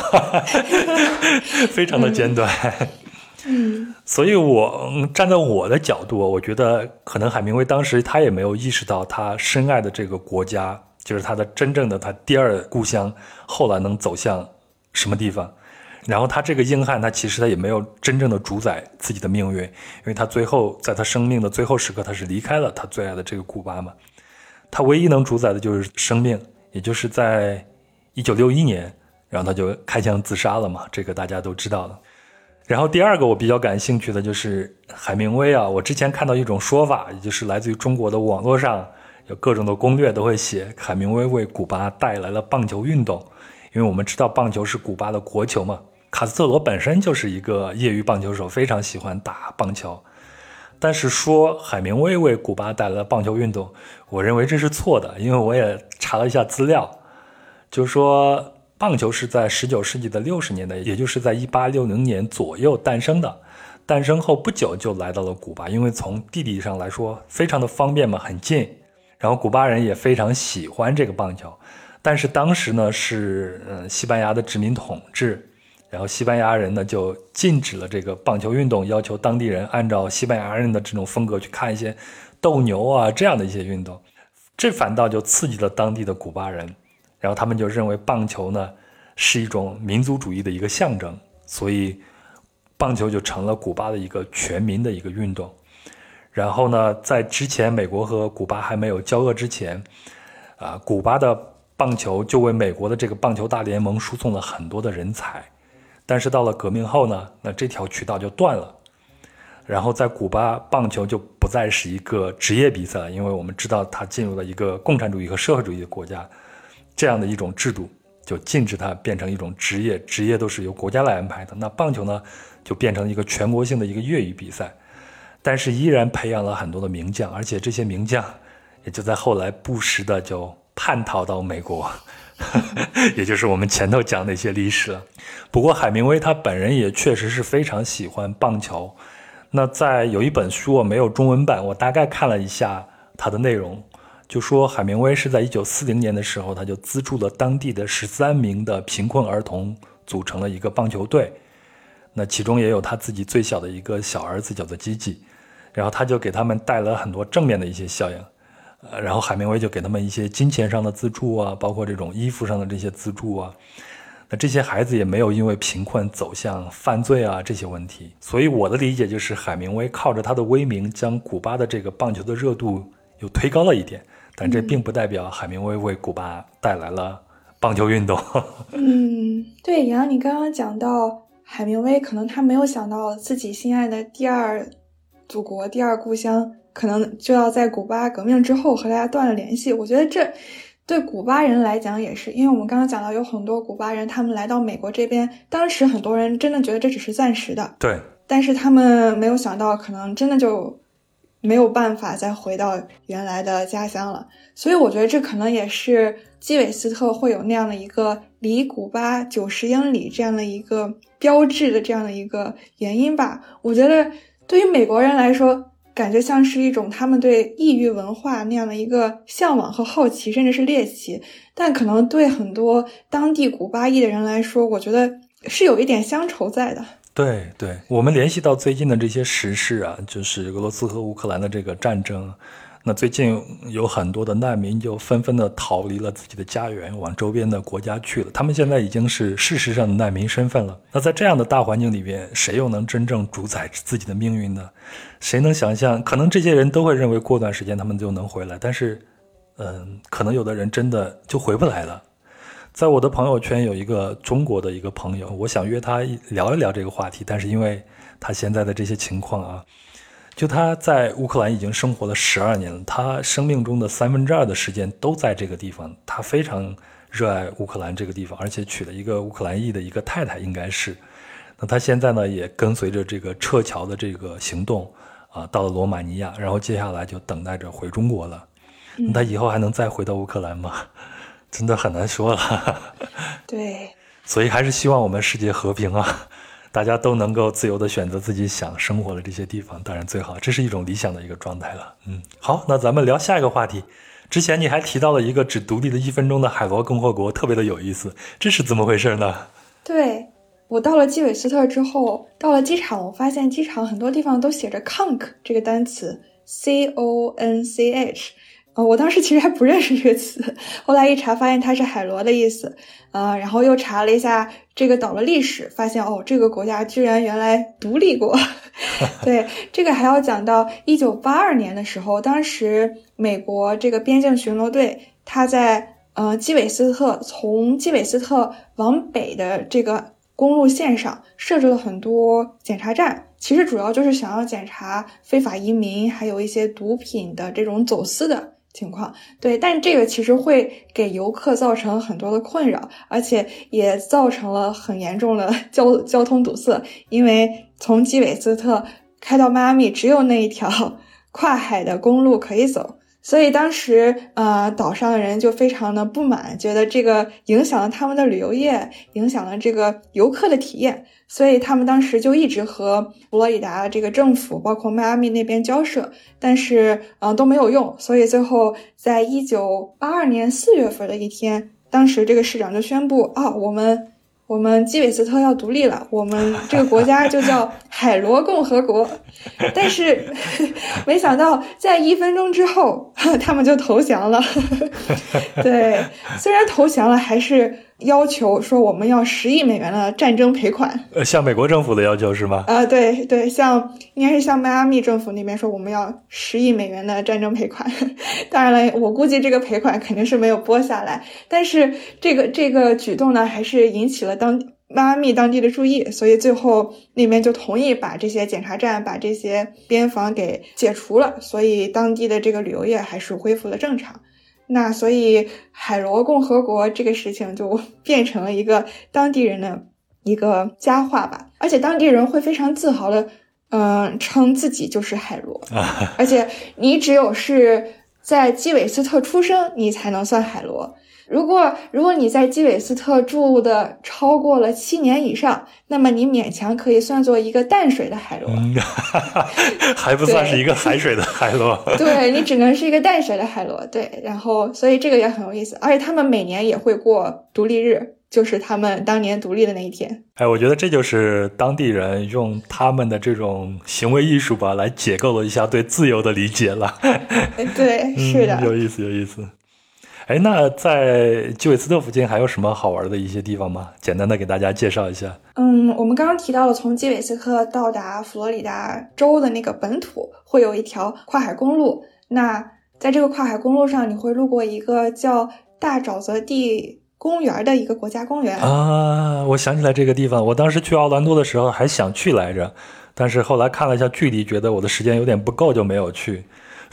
非常的简短。嗯所以我嗯站在我的角度，我觉得可能海明威当时他也没有意识到他深爱的这个国家，就是他的真正的他第二故乡，后来能走向什么地方。然后他这个硬汉，他其实他也没有真正的主宰自己的命运，因为他最后在他生命的最后时刻，他是离开了他最爱的这个古巴嘛。他唯一能主宰的就是生命，也就是在一九六一年，然后他就开枪自杀了嘛，这个大家都知道的。然后第二个我比较感兴趣的就是海明威啊，我之前看到一种说法，也就是来自于中国的网络上有各种的攻略都会写海明威为古巴带来了棒球运动，因为我们知道棒球是古巴的国球嘛。卡斯特罗本身就是一个业余棒球手，非常喜欢打棒球。但是说海明威为古巴带来了棒球运动，我认为这是错的，因为我也查了一下资料，就是说棒球是在19世纪的60年代，也就是在1860年左右诞生的。诞生后不久就来到了古巴，因为从地理上来说非常的方便嘛，很近。然后古巴人也非常喜欢这个棒球，但是当时呢是嗯西班牙的殖民统治。然后西班牙人呢就禁止了这个棒球运动，要求当地人按照西班牙人的这种风格去看一些斗牛啊这样的一些运动，这反倒就刺激了当地的古巴人，然后他们就认为棒球呢是一种民族主义的一个象征，所以棒球就成了古巴的一个全民的一个运动。然后呢，在之前美国和古巴还没有交恶之前，啊，古巴的棒球就为美国的这个棒球大联盟输送了很多的人才。但是到了革命后呢，那这条渠道就断了，然后在古巴棒球就不再是一个职业比赛了，因为我们知道它进入了一个共产主义和社会主义的国家，这样的一种制度就禁止它变成一种职业，职业都是由国家来安排的。那棒球呢，就变成一个全国性的一个业余比赛，但是依然培养了很多的名将，而且这些名将也就在后来不时的就叛逃到美国。也就是我们前头讲的一些历史了。不过海明威他本人也确实是非常喜欢棒球。那在有一本书我没有中文版，我大概看了一下它的内容，就说海明威是在一九四零年的时候，他就资助了当地的十三名的贫困儿童组成了一个棒球队。那其中也有他自己最小的一个小儿子叫做吉吉，然后他就给他们带来了很多正面的一些效应。呃，然后海明威就给他们一些金钱上的资助啊，包括这种衣服上的这些资助啊。那这些孩子也没有因为贫困走向犯罪啊这些问题。所以我的理解就是，海明威靠着他的威名，将古巴的这个棒球的热度又推高了一点。但这并不代表海明威为古巴带来了棒球运动。嗯，对，杨，你刚刚讲到海明威，可能他没有想到自己心爱的第二祖国、第二故乡。可能就要在古巴革命之后和大家断了联系。我觉得这对古巴人来讲也是，因为我们刚刚讲到有很多古巴人，他们来到美国这边，当时很多人真的觉得这只是暂时的，对，但是他们没有想到，可能真的就没有办法再回到原来的家乡了。所以我觉得这可能也是基韦斯特会有那样的一个离古巴九十英里这样的一个标志的这样的一个原因吧。我觉得对于美国人来说。感觉像是一种他们对异域文化那样的一个向往和好奇，甚至是猎奇。但可能对很多当地古巴裔的人来说，我觉得是有一点乡愁在的。对对，我们联系到最近的这些时事啊，就是俄罗斯和乌克兰的这个战争。那最近有很多的难民就纷纷的逃离了自己的家园，往周边的国家去了。他们现在已经是事实上的难民身份了。那在这样的大环境里边，谁又能真正主宰自己的命运呢？谁能想象？可能这些人都会认为过段时间他们就能回来，但是，嗯，可能有的人真的就回不来了。在我的朋友圈有一个中国的一个朋友，我想约他聊一聊这个话题，但是因为他现在的这些情况啊。就他在乌克兰已经生活了十二年了，他生命中的三分之二的时间都在这个地方。他非常热爱乌克兰这个地方，而且娶了一个乌克兰裔的一个太太，应该是。那他现在呢，也跟随着这个撤侨的这个行动，啊，到了罗马尼亚，然后接下来就等待着回中国了。那他以后还能再回到乌克兰吗？真的很难说了。对，所以还是希望我们世界和平啊，大家都能够自由的选择自己想生活的这些地方，当然最好，这是一种理想的一个状态了。嗯，好，那咱们聊下一个话题。之前你还提到了一个只独立了一分钟的海螺共和国，特别的有意思，这是怎么回事呢？对我到了基韦斯特之后，到了机场，我发现机场很多地方都写着 “conch” 这个单词，c o n c h。呃，我当时其实还不认识这个词，后来一查发现它是海螺的意思，呃，然后又查了一下这个岛的历史，发现哦，这个国家居然原来独立过。对，这个还要讲到一九八二年的时候，当时美国这个边境巡逻队，他在呃基韦斯特从基韦斯特往北的这个公路线上设置了很多检查站，其实主要就是想要检查非法移民，还有一些毒品的这种走私的。情况对，但这个其实会给游客造成很多的困扰，而且也造成了很严重的 交交通堵塞。因为从基韦斯特开到迈阿密只有那一条跨海的公路可以走，所以当时呃岛上的人就非常的不满，觉得这个影响了他们的旅游业，影响了这个游客的体验。所以他们当时就一直和佛罗里达这个政府，包括迈阿密那边交涉，但是呃都没有用。所以最后在一九八二年四月份的一天，当时这个市长就宣布啊，我们我们基韦斯特要独立了，我们这个国家就叫 海螺共和国。但是 没想到在一分钟之后，他们就投降了。对，虽然投降了，还是。要求说我们要十亿美元的战争赔款，呃，向美国政府的要求是吗？啊，对对，像应该是向迈阿密政府那边说我们要十亿美元的战争赔款。当然了，我估计这个赔款肯定是没有拨下来，但是这个这个举动呢，还是引起了当迈阿密当地的注意，所以最后那边就同意把这些检查站、把这些边防给解除了，所以当地的这个旅游业还是恢复了正常。那所以海螺共和国这个事情就 变成了一个当地人的一个佳话吧，而且当地人会非常自豪的，嗯，称自己就是海螺，而且你只有是在基韦斯特出生，你才能算海螺。如果如果你在基韦斯特住的超过了七年以上，那么你勉强可以算作一个淡水的海螺，还不算是一个海水的海螺。对你只能是一个淡水的海螺。对，然后所以这个也很有意思，而且他们每年也会过独立日，就是他们当年独立的那一天。哎，我觉得这就是当地人用他们的这种行为艺术吧，来解构了一下对自由的理解了。对，是的，有意思，有意思。哎，那在基韦斯特附近还有什么好玩的一些地方吗？简单的给大家介绍一下。嗯，我们刚刚提到了从基韦斯特到达佛罗里达州的那个本土会有一条跨海公路。那在这个跨海公路上，你会路过一个叫大沼泽地公园的一个国家公园啊。我想起来这个地方，我当时去奥兰多的时候还想去来着，但是后来看了一下距离，觉得我的时间有点不够，就没有去。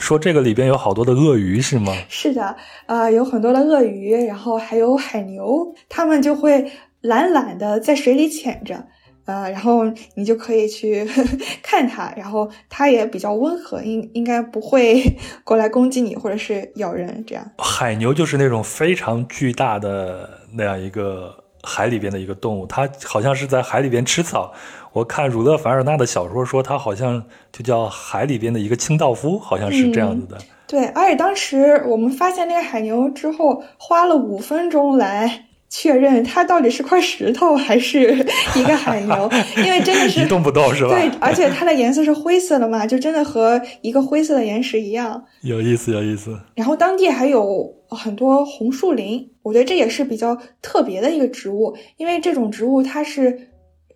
说这个里边有好多的鳄鱼是吗？是的，呃，有很多的鳄鱼，然后还有海牛，它们就会懒懒的在水里潜着，呃，然后你就可以去 看它，然后它也比较温和，应应该不会过来攻击你或者是咬人这样。海牛就是那种非常巨大的那样一个海里边的一个动物，它好像是在海里边吃草。我看儒勒·凡尔纳的小说说，它好像就叫海里边的一个清道夫，好像是这样子的。对，而且当时我们发现那个海牛之后，花了五分钟来确认它到底是块石头还是 一个海牛，因为真的是一动不动，是吧？对，而且它的颜色是灰色的嘛，就真的和一个灰色的岩石一样。有意思，有意思。然后当地还有很多红树林，我觉得这也是比较特别的一个植物，因为这种植物它是。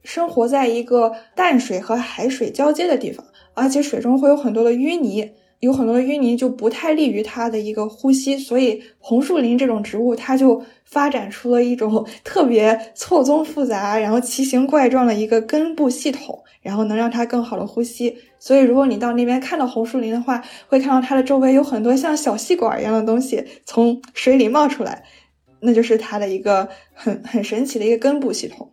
生活在一个淡水和海水交接的地方，而且水中会有很多的淤泥，有很多淤泥就不太利于它的一个呼吸，所以红树林这种植物它就发展出了一种 特别错综复杂，然后奇形怪状的一个根部系统，然后能让它更好的呼吸。所以如果你到那边看到红树林的话，会看到它的周围有很多像小细管一样的东西从水里冒出来，那就是它的一个很很神奇的一个根部系统。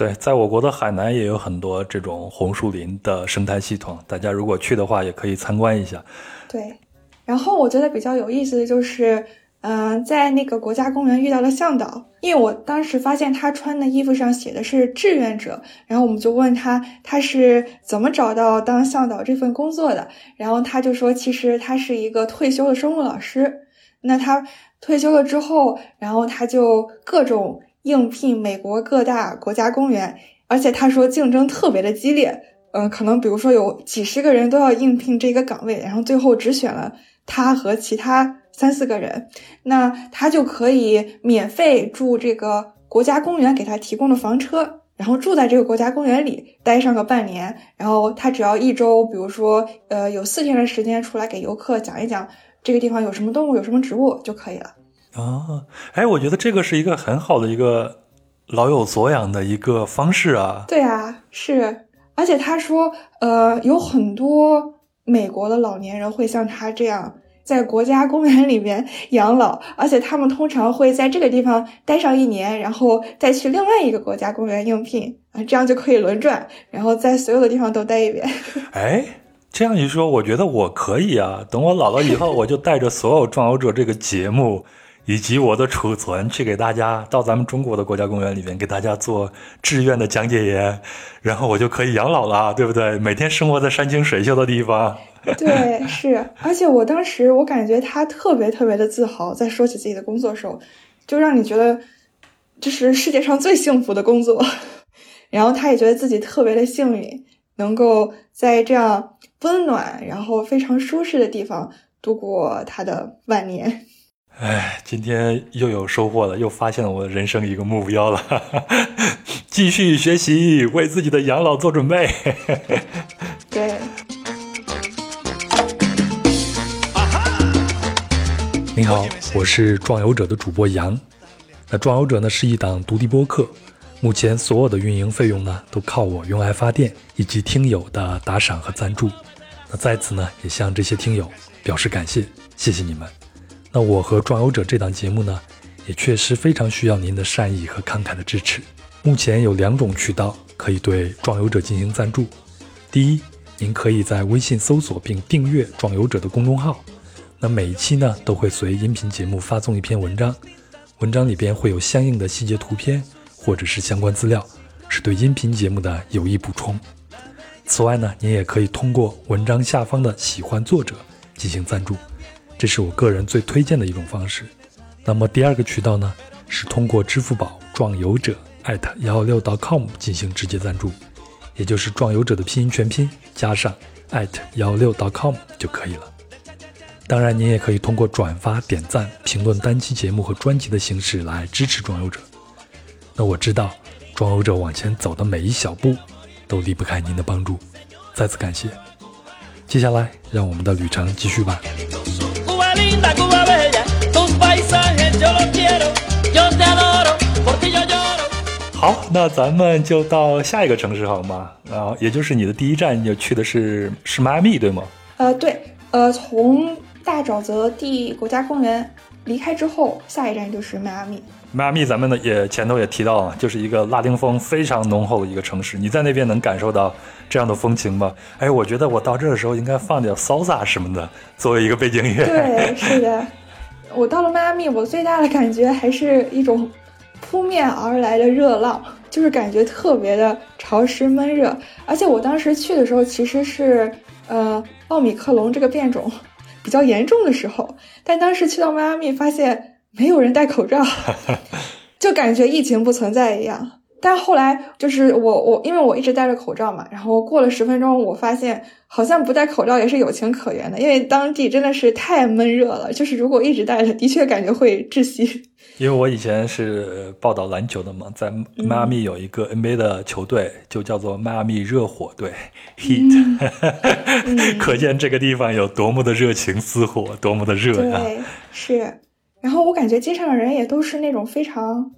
对，在我国的海南也有很多这种红树林的生态系统，大家如果去的话，也可以参观一下。对，然后我觉得比较有意思的就是，嗯、在那个国家公园遇到了向导，因为我当时发现他穿的衣服上写的是志愿者，然后我们就问他他是怎么找到当向导这份工作的，然后他就说，其实他是一个退休的生物老师，那他退休了之后，然后他就各种应聘美国各大国家公园，而且他说竞争特别的激烈，嗯、可能比如说有几十个人都要应聘这个岗位，然后最后只选了他和其他三四个人，那他就可以免费住这个国家公园给他提供的房车。然后住在这个国家公园里待上个半年，然后他只要一周，比如说，呃，有四天的时间出来给游客讲一讲这个地方有什么动物、有什么植物就可以了。啊，哎，我觉得这个是一个很好的一个老有所养的一个方式啊。对啊，是，而且他说，呃，有很多美国的老年人会像他这样在国家公园里面养老，而且他们通常会在这个地方待上一年，然后再去另外一个国家公园应聘啊，这样就可以轮转，然后在所有的地方都待一遍。哎，这样一说，我觉得我可以啊。等我老了以后，我就带着所有《壮游者》这个节目。以及我的储存去给大家到咱们中国的国家公园里面给大家做志愿的讲解员，然后我就可以养老了，对不对？每天生活在山清水秀的地方。对，是，而且我当时我感觉他特别特别的自豪，在说起自己的工作时候，就让你觉得这是世界上最幸福的工作。然后他也觉得自己特别的幸运，能够在这样温暖然后非常舒适的地方度过他的晚年。哎，今天又有收获了，又发现了我人生一个目标了，继续学习，为自己的养老做准备。对，您好，我是壮游者的主播杨。那壮游者呢是一档独立播客，目前所有的运营费用呢都靠我用爱发电以及听友的打赏和赞助。那在此呢也向这些听友表示感谢，谢谢你们。那我和壮游者这档节目呢，也确实非常需要您的善意和慷慨的支持。目前有两种渠道可以对壮游者进行赞助。第一，您可以在微信搜索并订阅壮游者的公众号，那每一期呢都会随音频节目发送一篇文章，文章里边会有相应的细节图片或者是相关资料，是对音频节目的有益补充。此外呢，您也可以通过文章下方的喜欢作者进行赞助。这是我个人最推荐的一种方式。那么第二个渠道呢，是通过支付宝壮游者艾特幺幺六 .com 进行直接赞助，也就是壮游者的拼音全拼加上艾特幺幺六 .com 就可以了。当然，您也可以通过转发、点赞、评论单期节目和专辑的形式来支持壮游者。那我知道，壮游者往前走的每一小步都离不开您的帮助，再次感谢。接下来，让我们的旅程继续吧。Tus paisajes yo los quiero, yo te adoro, por ti yo lloro. 好，那咱们就到下一个城市好吗？然后也就是你的第一站，你就去的是是迈阿密，对吗？呃，对，呃，从大沼泽地国家公园离开之后，下一站就是迈阿密。迈阿密，咱们呢也前头也提到了，就是一个拉丁风非常浓厚的一个城市。你在那边能感受到这样的风情吗？哎，我觉得我到这儿的时候应该放点 salsa 什么的，作为一个背景音乐。对，是的。我到了迈阿密，我最大的感觉还是一种扑面而来的热浪，就是感觉特别的潮湿闷热。而且我当时去的时候，其实是呃奥米克隆这个变种比较严重的时候，但当时去到迈阿密，发现没有人戴口罩，就感觉疫情不存在一样。但后来就是我我因为我一直戴着口罩嘛，然后过了十分钟，我发现好像不戴口罩也是有情可原的，因为当地真的是太闷热了，就是如果一直戴着，的确感觉会窒息。因为我以前是报道篮球的嘛，在迈阿密有一个 NBA 的球队，就叫做迈阿密热火队 （Heat），、可见这个地方有多么的热情似火，多么的热呀、对，是。然后我感觉街上的人也都是那种非常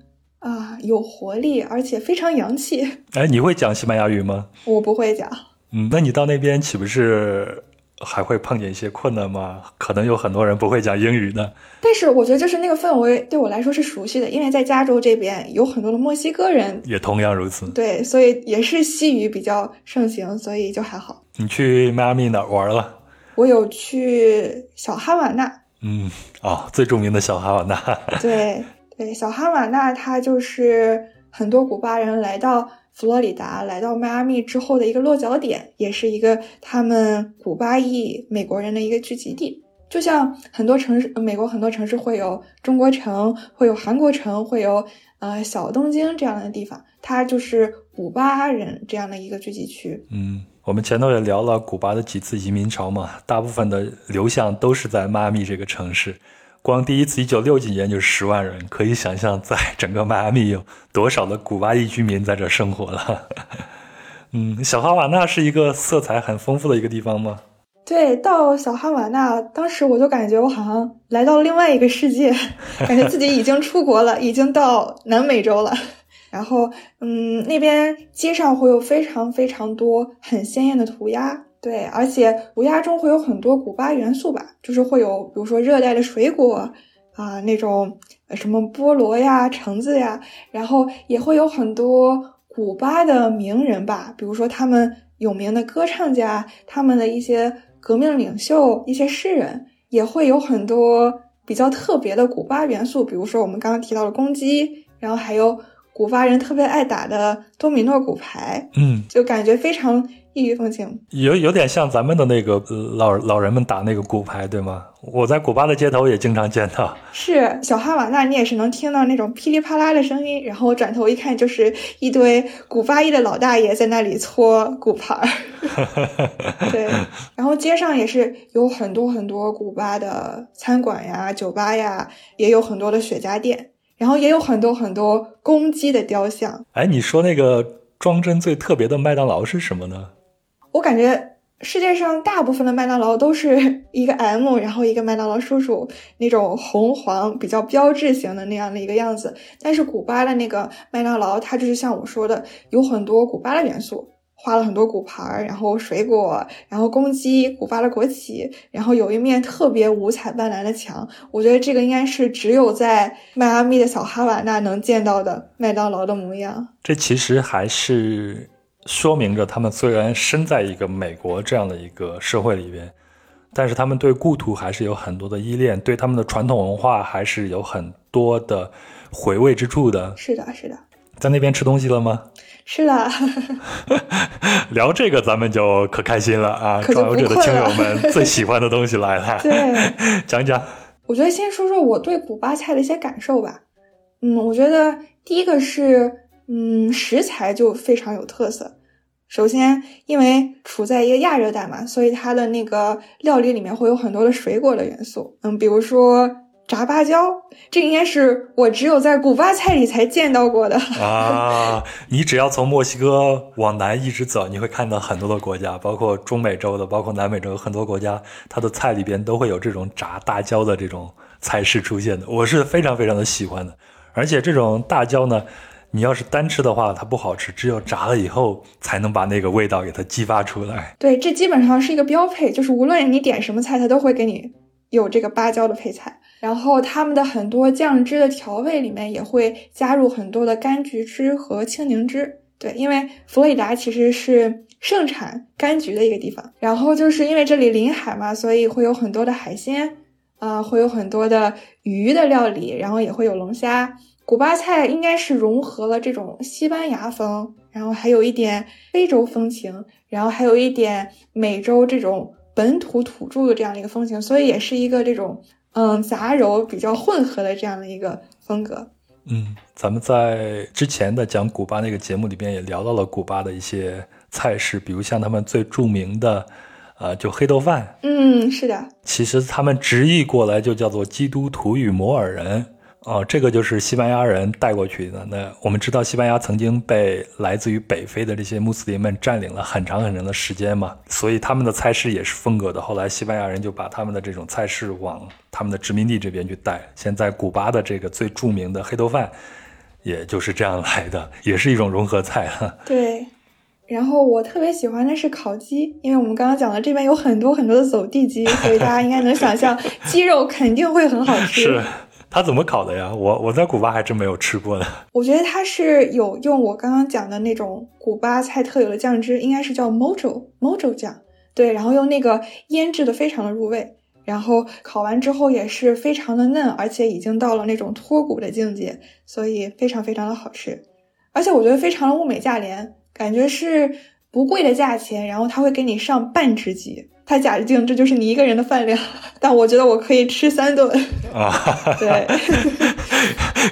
啊有活力，而且非常洋气。哎，你会讲西班牙语吗？我不会讲，嗯，那你到那边岂不是还会碰见一些困难吗？可能有很多人不会讲英语呢。但是我觉得就是那个氛围对我来说是熟悉的，因为在加州这边有很多的墨西哥人，也同样如此。对，所以也是西语比较盛行，所以就还好。你去迈阿密哪玩了？我有去小哈瓦那，嗯，哦，最著名的小哈瓦那。对对，小哈瓦那它就是很多古巴人来到佛罗里达、来到迈阿密之后的一个落脚点，也是一个他们古巴裔美国人的一个聚集地。就像很多城市，美国很多城市会有中国城，会有韩国城，会有呃小东京这样的地方，它就是古巴人这样的一个聚集区。嗯，我们前头也聊了古巴的几次移民潮嘛，大部分的流向都是在迈阿密这个城市。光第一次一九六几年就十万人，可以想象在 整个迈阿密有多少的古巴裔居民在这生活了。嗯，小哈瓦那是一个色彩很丰富的一个地方吗？对，到小哈瓦那，当时我就感觉我好像来到了另外一个世界，感觉自己已经出国了，已经到南美洲了。然后，嗯，那边街上会有非常非常多很鲜艳的涂鸦，对，而且涂鸦中会有很多古巴元素吧，就是会有，比如说热带的水果啊，那种什么菠萝呀、橙子呀，然后也会有很多古巴的名人吧，比如说他们有名的歌唱家，他们的一些。革命领袖、一些诗人也会有很多比较特别的古巴元素，比如说我们刚刚提到的公鸡，然后还有古巴人特别爱打的多米诺骨牌，嗯，就感觉非常异域风情，有有点像咱们的那个老老人们打那个骨牌，对吗？我在古巴的街头也经常见到。是小哈瓦那，你也是能听到那种噼里啪啦的声音，然后我转头一看，就是一堆古巴裔的老大爷在那里搓骨牌。对，然后街上也是有很多很多古巴的餐馆呀、酒吧呀，也有很多的雪茄店，然后也有很多很多公鸡的雕像。哎，你说那个装帧最特别的麦当劳是什么呢？我感觉世界上大部分的麦当劳都是 一个 M，然后一个麦当劳叔叔那种红黄比较标志型的那样的一个样子，但是古巴的那个麦当劳，它就是像我说的，有很多古巴的元素。画了很多骨牌，然后水果，然后公鸡，古巴的国旗，然后有一面特别五彩斑斓的墙。我觉得这个应该是只有在迈阿密的小哈瓦那能见到的麦当劳的模样。这其实还是说明着他们虽然身在一个美国这样的一个社会里边，但是他们对故土还是有很多的依恋，对他们的传统文化还是有很多的回味之处的。是的，是的。在那边吃东西了吗？是了，聊这个咱们就可开心了啊！壮游者的听友们最喜欢的东西来了，对，讲讲。我觉得先说说我对古巴菜的一些感受吧。嗯，我觉得第一个是，嗯，食材就非常有特色。首先，因为处在一个亚热带嘛，所以它的那个料理里面会有很多的水果的元素。嗯，比如说。炸芭蕉，这应该是我只有在古巴菜里才见到过的啊！你只要从墨西哥往南一直走，你会看到很多的国家，包括中美洲的，包括南美洲很多国家，它的菜里边都会有这种炸大蕉的这种菜式出现的。我是非常非常的喜欢的，而且这种大蕉呢，你要是单吃的话，它不好吃，只有炸了以后才能把那个味道给它激发出来。对，这基本上是一个标配，就是无论你点什么菜，它都会给你有这个芭蕉的配菜。然后他们的很多酱汁的调味里面也会加入很多的柑橘汁和青柠汁，对，因为佛罗里达其实是盛产柑橘的一个地方。然后就是因为这里临海嘛，所以会有很多的海鲜，啊，会有很多的鱼的料理，然后也会有龙虾。古巴菜应该是融合了这种西班牙风，然后还有一点非洲风情，然后还有一点美洲这种本土土著的这样的一个风情，所以也是一个这种。嗯，杂糅比较混合的这样的一个风格。嗯，咱们在之前的讲古巴那个节目里边也聊到了古巴的一些菜式，比如像他们最著名的，呃，就黑豆饭。嗯，是的。其实他们直译过来就叫做基督徒与摩尔人。哦，这个就是西班牙人带过去的。那我们知道，西班牙曾经被来自于北非的这些穆斯林们占领了很长很长的时间嘛，所以他们的菜式也是风格的。后来西班牙人就把他们的这种菜式往他们的殖民地这边去带。现在古巴的这个最著名的黑豆饭，也就是这样来的，也是一种融合菜。对。然后我特别喜欢的是烤鸡，因为我们刚刚讲了这边有很多很多的走地鸡，所以大家应该能想象 鸡肉肯定会很好吃。是，它怎么烤的呀？我我在古巴还真没有吃过呢。我觉得它是有用我刚刚讲的那种古巴菜特有的酱汁，应该是叫 mojo mojo 酱，对，然后用那个腌制的非常的入味，然后烤完之后也是非常的嫩，而且已经到了那种脱骨的境界，所以非常非常的好吃，而且我觉得非常的物美价廉，感觉是不贵的价钱，然后他会给你上半只鸡，他假定这就是你一个人的饭量，但我觉得我可以吃三顿，啊，对。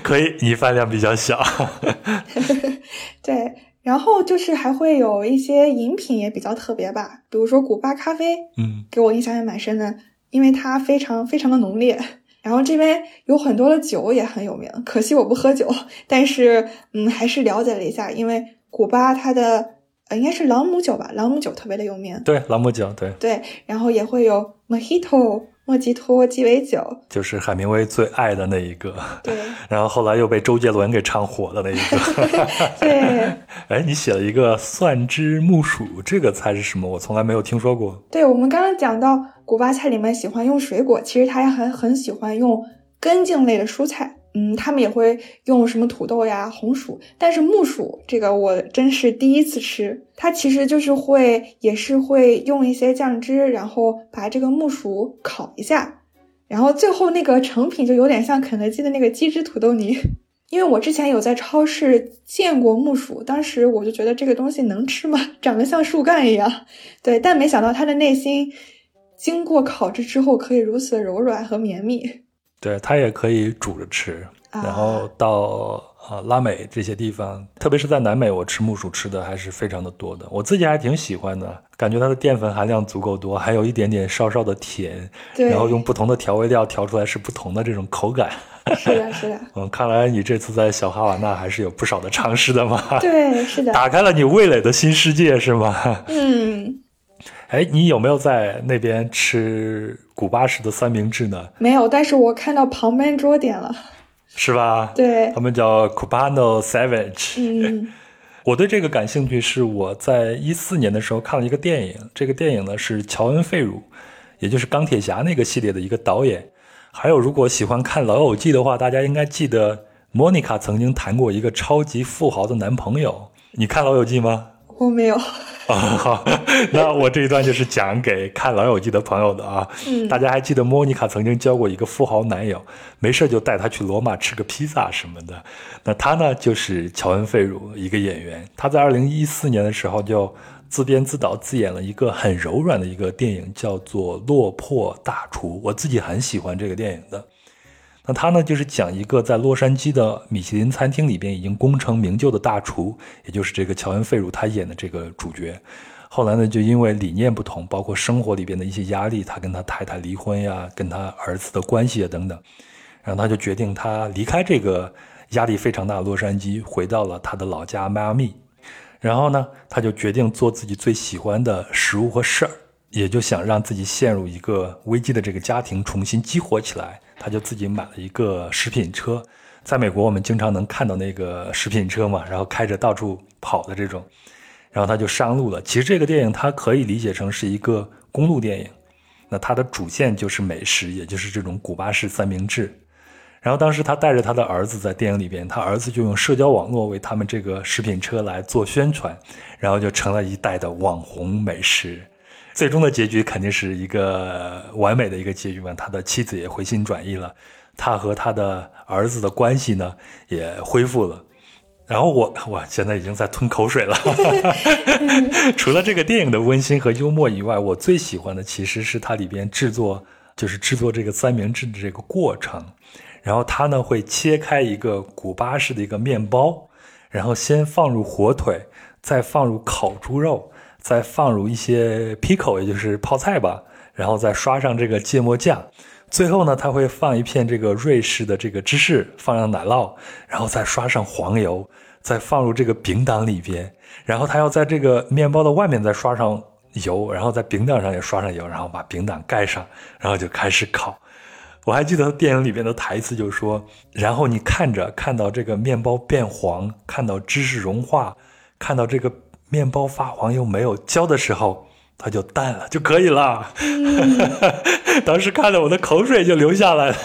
可以，你饭量比较小。对，然后就是还会有一些饮品也比较特别吧，比如说古巴咖啡，嗯，给我印象也蛮深的，因为它非常非常的浓烈。然后这边有很多的酒也很有名，可惜我不喝酒，但是嗯，还是了解了一下，因为古巴它的呃应该是朗姆酒吧，朗姆酒特别的有名，对，朗姆酒，对，对，然后也会有 Mojito 莫吉托鸡尾酒，就是海明威最爱的那一个。对 然后后来又被周杰伦给唱火的那一个。对。哎，你写了一个蒜汁木薯，这个菜是什么？我从来没有听说过。对，我们刚刚讲到古巴菜里面喜欢用水果，其实他也很很喜欢用根茎类的蔬菜。嗯，他们也会用什么土豆呀、红薯，但是木薯这个我真是第一次吃。它其实就是会，也是会用一些酱汁，然后把这个木薯烤一下，然后最后那个成品就有点像肯德基的那个鸡汁土豆泥。因为我之前有在超市见过木薯，当时我就觉得这个东西能吃吗？长得像树干一样。对，但没想到它的内心经过烤制之后可以如此的柔软和绵密。对，它也可以煮着吃。啊然后到呃拉美这些地方，特别是在南美，我吃木薯吃的还是非常的多的。我自己还挺喜欢的，感觉它的淀粉含量足够多，还有一点点稍稍的甜，对，然后用不同的调味料调出来是不同的这种口感。是的，是的，嗯，看来你这次在小哈瓦那还是有不少的尝试的嘛。对，是的，打开了你味蕾的新世界是吗？嗯，哎，你有没有在那边吃古巴式的三明治呢？没有，但是我看到旁边桌点了，是吧？对他，们叫 Cubano Savage。嗯，我对这个感兴趣，是我在一四年的时候看了一个电影，这个电影呢是乔恩·费鲁，也就是钢铁侠那个系列的一个导演。还有，如果喜欢看《老友记》的话，大家应该记得莫妮卡曾经谈过一个超级富豪的男朋友。你看《老友记》吗？我没有，啊，好，那我这一段就是讲给看《老友记》的朋友的啊。嗯大家还记得莫妮卡曾经交过一个富豪男友，没事就带他去罗马吃个披萨什么的。那他呢，就是乔恩·费鲁，一个演员。他在二零一四年的时候就自编自导自演了一个很柔软的一个电影，叫做《落魄大厨》。我自己很喜欢这个电影的。那他呢，就是讲一个在洛杉矶的米其林餐厅里边已经功成名就的大厨，也就是这个乔恩·费鲁他演的这个主角。后来呢，就因为理念不同，包括生活里边的一些压力，他跟他太太离婚呀，跟他儿子的关系啊等等，然后他就决定他离开这个压力非常大的洛杉矶，回到了他的老家迈阿密。然后呢，他就决定做自己最喜欢的食物和事儿，也就想让自己陷入一个危机的这个家庭重新激活起来。他就自己买了一个食品车，在美国我们经常能看到那个食品车嘛，然后开着到处跑的这种。然后他就上路了。其实这个电影它可以理解成是一个公路电影，那它的主线就是美食，也就是这种古巴式三明治。然后当时他带着他的儿子在电影里边，他儿子就用社交网络为他们这个食品车来做宣传，然后就成了一代的网红美食。最终的结局肯定是一个完美的一个结局嘛，他的妻子也回心转意了，他和他的儿子的关系呢也恢复了。然后我 我现在已经在吞口水了。除了这个电影的温馨和幽默以外，我最喜欢的其实是它里边制作，就是制作这个三明治的这个过程。然后他呢会切开一个古巴式的一个面包，然后先放入火腿，再放入烤猪肉，再放入一些 pico，也就是泡菜吧，然后再刷上这个芥末酱。最后呢，它会放一片这个瑞士的这个芝士，放上奶酪，然后再刷上黄油，再放入这个饼档里边，然后它要在这个面包的外面再刷上油，然后在饼档上也刷上油，然后把饼档盖上，然后就开始烤。我还记得电影里边的台词，就是说，然后你看着看到这个面包变黄，看到芝士融化，看到这个面包发黄又没有焦的时候，它就淡了就可以了。当时看的我的口水就流下来了。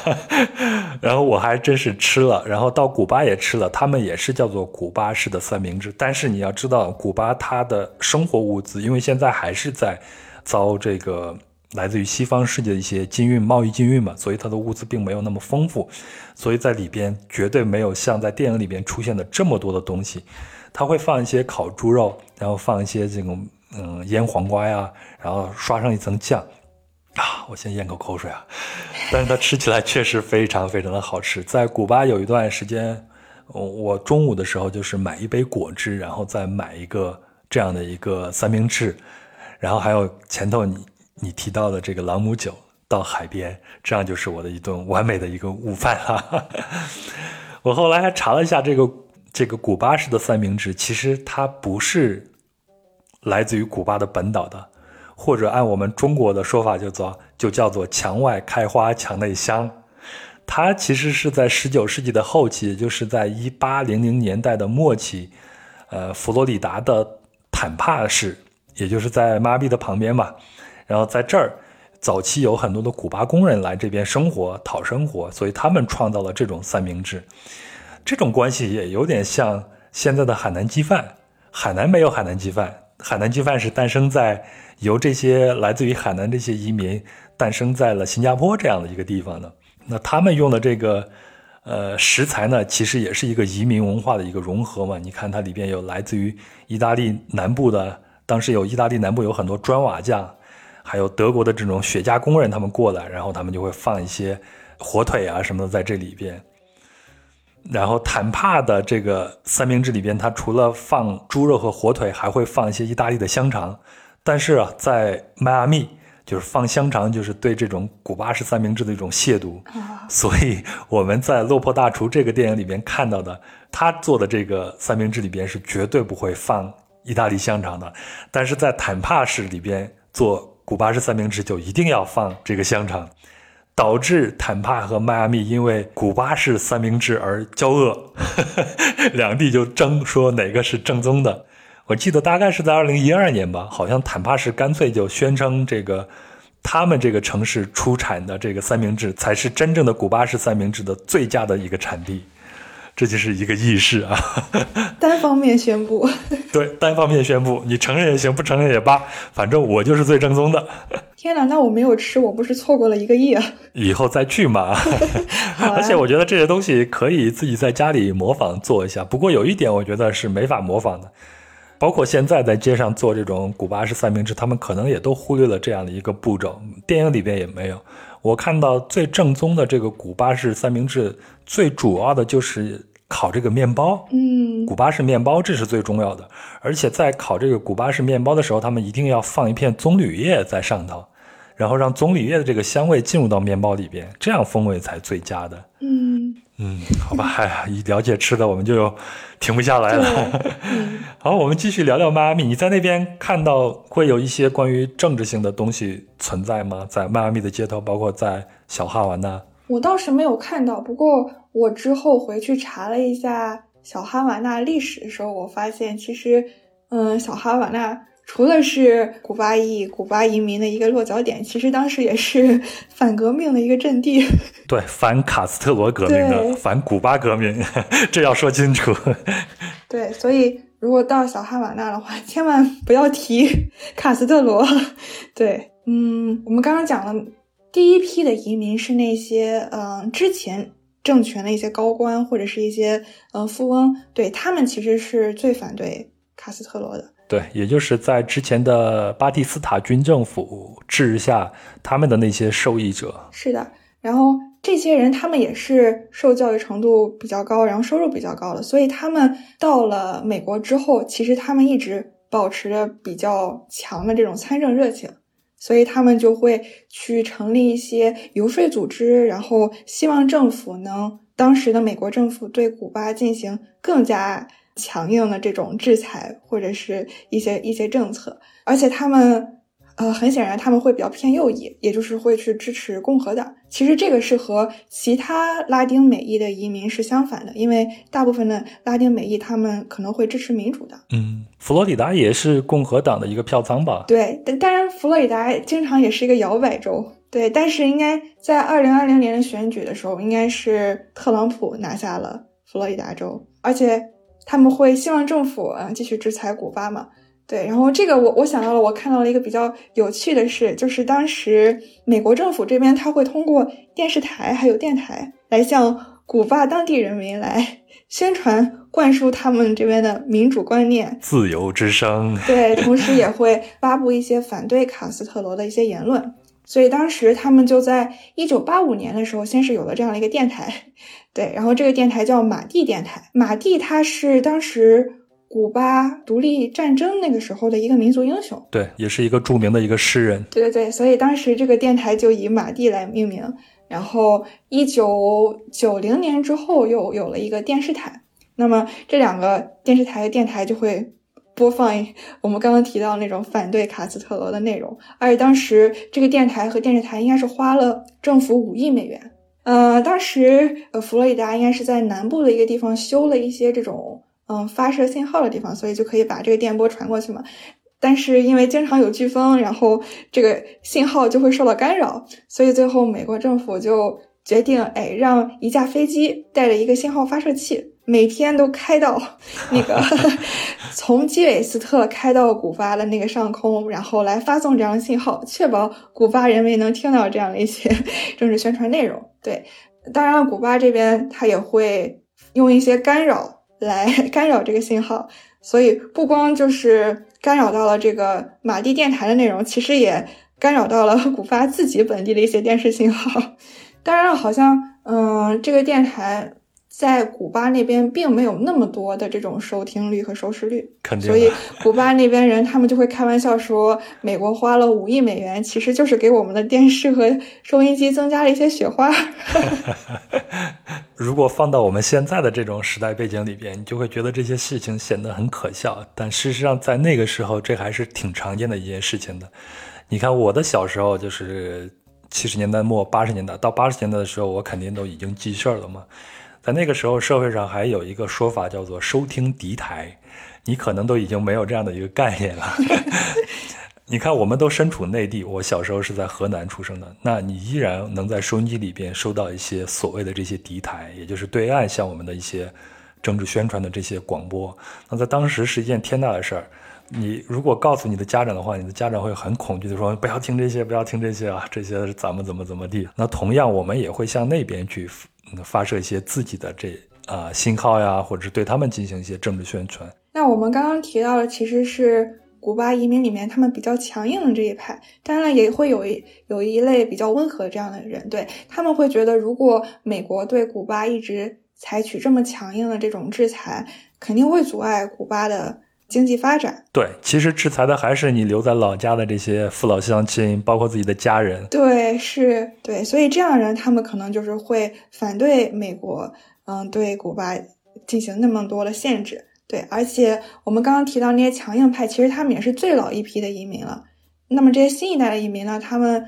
然后我还真是吃了，然后到古巴也吃了，他们也是叫做古巴式的三明治。但是你要知道，古巴它的生活物资，因为现在还是在遭这个。来自于西方世界的一些禁运、贸易禁运嘛，所以它的物资并没有那么丰富，所以在里边绝对没有像在电影里边出现的这么多的东西。它会放一些烤猪肉，然后放一些这种嗯腌黄瓜呀，然后刷上一层酱啊，我先咽口口水啊。但是它吃起来确实非常非常的好吃。在古巴有一段时间，我中午的时候就是买一杯果汁，然后再买一个这样的一个三明治，然后还有前头你。你提到的这个朗姆酒到海边，这样就是我的一顿完美的一个午饭哈。我后来还查了一下这个这个古巴式的三明治，其实它不是来自于古巴的本岛的，或者按我们中国的说法叫做就叫做墙外开花墙内香。它其实是在十九世纪的后期，也就是在一八零零年代的末期，呃，佛罗里达的坦帕市，也就是在马比的旁边嘛。然后在这儿，早期有很多的古巴工人来这边生活讨生活，所以他们创造了这种三明治。这种关系也有点像现在的海南鸡饭。海南没有海南鸡饭，海南鸡饭是诞生在由这些来自于海南这些移民诞生在了新加坡这样的一个地方的。那他们用的这个呃食材呢，其实也是一个移民文化的一个融合嘛。你看它里边有来自于意大利南部的，当时有意大利南部有很多砖瓦匠。还有德国的这种雪茄工人，他们过来，然后他们就会放一些火腿啊什么的在这里边。然后坦帕的这个三明治里边，它除了放猪肉和火腿，还会放一些意大利的香肠。但是啊，在迈阿密，就是放香肠就是对这种古巴式三明治的一种亵渎。所以我们在《落魄大厨》这个电影里边看到的，他做的这个三明治里边是绝对不会放意大利香肠的。但是在坦帕市里边做。古巴式三明治就一定要放这个香肠，导致坦帕和迈阿密因为古巴式三明治而交恶，两地就争说哪个是正宗的。我记得大概是在二零一二年吧，好像坦帕市干脆就宣称这个他们这个城市出产的这个三明治才是真正的古巴式三明治的最佳的一个产地。这就是一个意识啊！单方面宣布，对，单方面宣布，你承认也行，不承认也罢，反正我就是最正宗的。天哪，那我没有吃，我不是错过了一个亿啊！以后再去嘛。而且我觉得这些东西可以自己在家里模仿做一下。不过有一点，我觉得是没法模仿的，包括现在在街上做这种古巴式三明治，他们可能也都忽略了这样的一个步骤，电影里边也没有。我看到最正宗的这个古巴式三明治，最主要的就是烤这个面包。嗯，古巴式面包这是最重要的。而且在烤这个古巴式面包的时候，他们一定要放一片棕榈叶在上头，然后让棕榈叶的这个香味进入到面包里边，这样风味才最佳的。嗯嗯，好吧，哎呀，一了解吃的，我们就停不下来了。好，我们继续聊聊迈阿密。你在那边看到会有一些关于政治性的东西存在吗？在迈阿密的街头，包括在小哈瓦那，我倒是没有看到。不过我之后回去查了一下小哈瓦那历史的时候，我发现其实，嗯，小哈瓦那除了是古巴裔、古巴移民的一个落脚点，其实当时也是 反革命的一个阵地。对，反卡斯特罗革命的，反古巴革命，这要说清楚。对，所以如果到小哈瓦那的话，千万不要提卡斯特罗。对，嗯，我们刚刚讲了，第一批的移民是那些，嗯，之前政权的一些高官或者是一些，嗯，富翁，对他们其实是最反对卡斯特罗的。对，也就是在之前的巴蒂斯塔军政府治下，他们的那些受益者。是的，然后。这些人他们也是受教育程度比较高，然后收入比较高的，所以他们到了美国之后，其实他们一直保持着比较强的这种参政热情，所以他们就会去成立一些游说组织，然后希望政府能当时的美国政府对古巴进行更加强硬的这种制裁或者是一些一些政策，而且他们。呃，很显然他们会比较偏右翼，也就是会去支持共和党。其实这个是和其他拉丁美裔的移民是相反的，因为大部分的拉丁美裔他们可能会支持民主党。嗯，佛罗里达也是共和党的一个票仓吧？对，但当然佛罗里达经常也是一个摇摆州。对，但是应该在二零二零年的选举的时候，应该是特朗普拿下了佛罗里达州，而且他们会希望政府啊继续制裁古巴嘛。对，然后这个我我想到了，我看到了一个比较有趣的事，就是当时美国政府这边他会通过电视台还有电台来向古巴当地人民来 宣传灌输他们这边的民主观念，自由之声。对，同时也会发布一些反对卡斯特罗的一些言论。所以当时他们就在一九八五年的时候，先是有了这样的一个电台，对，然后这个电台叫马蒂电台。马蒂他是当时古巴独立战争那个时候的一个民族英雄，对，也是一个著名的一个诗人。对对对，所以当时这个电台就以马蒂来命名。然后一九九零年之后又有了一个电视台，那么这两个电视台的电台就会。播放我们刚刚提到那种反对卡斯特罗的内容，而且当时这个电台和电视台应该是花了政府五亿美元。呃，当时呃佛罗里达应该是在南部的一个地方修了一些这种嗯发射信号的地方，所以就可以把这个电波传过去嘛。但是因为经常有飓风，然后这个信号就会受到干扰，所以最后美国政府就决定，哎，让一架飞机带着一个信号发射器。每天都开到 那个从基韦斯特开到古巴的那个上空，然后来发送这样的信号，确保古巴人民能听到这样的一些 政治宣传内容。对，当然了，古巴这边他也会用一些干扰来 干扰这个信号，所以不光就是干扰到了这个马蒂电台的内容，其实也干扰到了古巴自己本地的一些电视信号。当然了，好像嗯，这个电台。在古巴那边并没有那么多的这种收听率和收视率，所以古巴那边人他们就会开玩笑说，美国花了五亿美元，其实就是给我们的电视和收音机增加了一些雪花。如果放到我们现在的这种时代背景里边，你就会觉得这些事情显得很可笑，但事实上在那个时候，这还是挺常见的一件事情的。你看我的小时候，就是七十年代末八十年代到八十年代的时候，我肯定都已经记事儿了嘛。在那个时候，社会上还有一个说法叫做“收听敌台”，你可能都已经没有这样的一个概念了。你看，我们都身处内地，我小时候是在河南出生的，那你依然能在收音机里边收到一些所谓的这些敌台，也就是对岸向我们的一些政治宣传的这些广播。那在当时是一件天大的事儿。你如果告诉你的家长的话，你的家长会很恐惧的说：“不要听这些，不要听这些啊，这些是怎么怎么怎么地。”那同样，我们也会向那边去。发射一些自己的这啊信号呀，或者是对他们进行一些政治宣传。那我们刚刚提到的其实是古巴移民里面他们比较强硬的这一派，当然了，也会有一有一类比较温和这样的人，对他们会觉得，如果美国对古巴一直采取这么强硬的这种制裁，肯定会阻碍古巴的。经济发展对，其实制裁的还是你留在老家的这些父老乡亲，包括自己的家人。对，是，对，所以这样的人，他们可能就是会反对美国，嗯，对古巴进行那么多的限制。对，而且我们刚刚提到那些强硬派，其实他们也是最老一批的移民了。那么这些新一代的移民呢，他们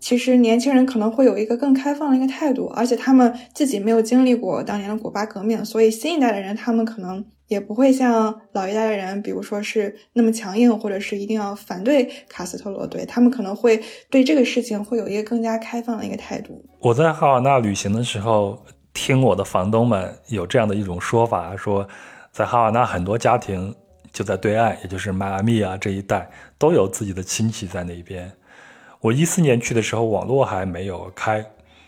其实年轻人可能会有一个更开放的一个态度，而且他们自己没有经历过当年的古巴革命，所以新一代的人，他们可能。也不会像老一代的人，比如说是那么强硬，或者是一定要反对卡斯特罗，对他们可能会对这个事情会有一个更加开放的一个态度。我在哈瓦那旅行的时候，听我的房东们有这样的一种说法，说在哈瓦那很多家庭就在对岸，也就是迈阿密啊这一带，都有自己的亲戚在那边。我一四年去的时候，网络还没有开，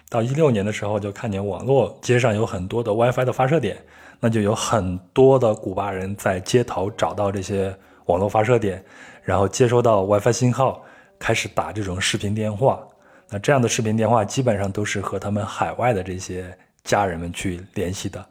到一六年的时候就看见网络街上有很多的 WiFi 的发射点。那就有很多的古巴人在街头找到这些网络发射点，然后接收到 WiFi 信号，开始打这种视频电话。那这样的视频电话基本上都是和他们海外的这些家人们去联系的。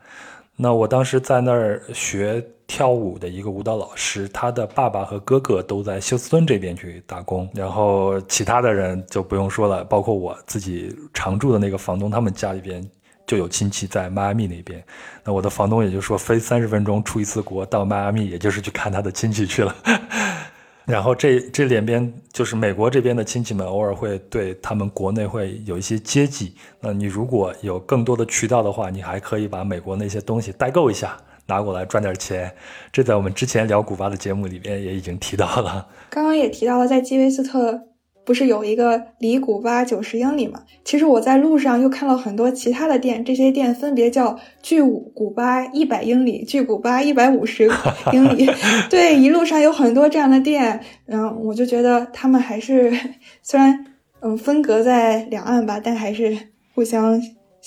那我当时在那儿学跳舞的一个舞蹈老师，他的爸爸和哥哥都在休斯敦这边去打工，然后其他的人就不用说了，包括我自己常住的那个房东，他们家里边。就有亲戚在迈阿密那边，那我的房东也就说飞三十分钟出一次国到迈阿密，也就是去看他的亲戚去了。然后这这两边就是美国这边的亲戚们，偶尔会对他们国内会有一些接济。那你如果有更多的渠道的话，你还可以把美国那些东西代购一下，拿过来赚点钱。这在我们之前聊古巴的节目里面也已经提到了。刚刚也提到了，在基韦斯特不是有一个离古巴九十英里嘛？其实我在路上又看到很多其他的店，这些店分别叫距古巴一百英里、距古巴一百五十英里。对，一路上有很多这样的店，嗯，我就觉得他们还是 虽然嗯分隔在两岸吧，但还是互相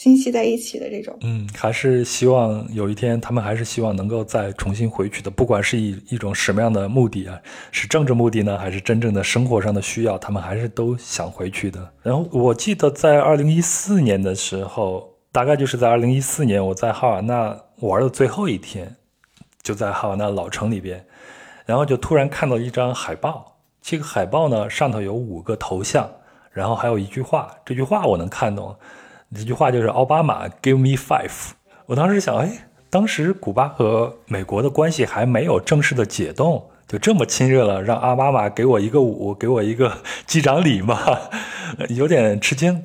心系在一起的这种。嗯，还是希望有一天他们还是希望能够再重新回去的，不管是以一种什么样的目的啊，是政治目的呢，还是真正的生活上的需要，他们还是都想回去的。然后我记得在二零一四年的时候，大概就是在二零一四年，我在哈瓦那玩的最后一天，就在哈瓦那老城里边，然后就突然看到一张海报，这个海报呢上头有五个头像，然后还有一句话，这句话我能看懂。这句话就是奥巴马 “Give me five”。我当时想，哎，当时古巴和美国的关系还没有正式的解冻，就这么亲热了，让奥巴马给我一个五，给我一个 机长礼嘛，有点吃惊。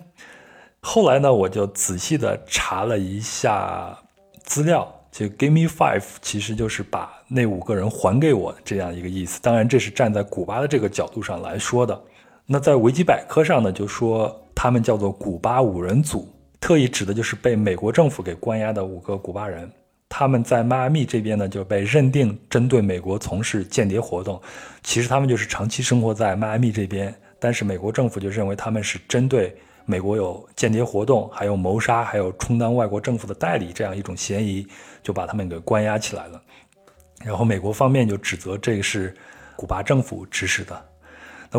后来呢，我就仔细的查了一下资料，就 “Give me five” 其实就是把那五个人还给我这样一个意思。当然，这是站在古巴的这个角度上来说的。那在维基百科上呢，就说他们叫做古巴五人组。特意指的就是被美国政府给关押的五个古巴人，他们在迈阿密这边呢就被认定针对美国从事间谍活动，其实他们就是长期生活在迈阿密这边，但是美国政府就认为他们是针对美国有间谍活动，还有谋杀，还有充当外国政府的代理这样一种嫌疑，就把他们给关押起来了。然后美国方面就指责这个是古巴政府指使的。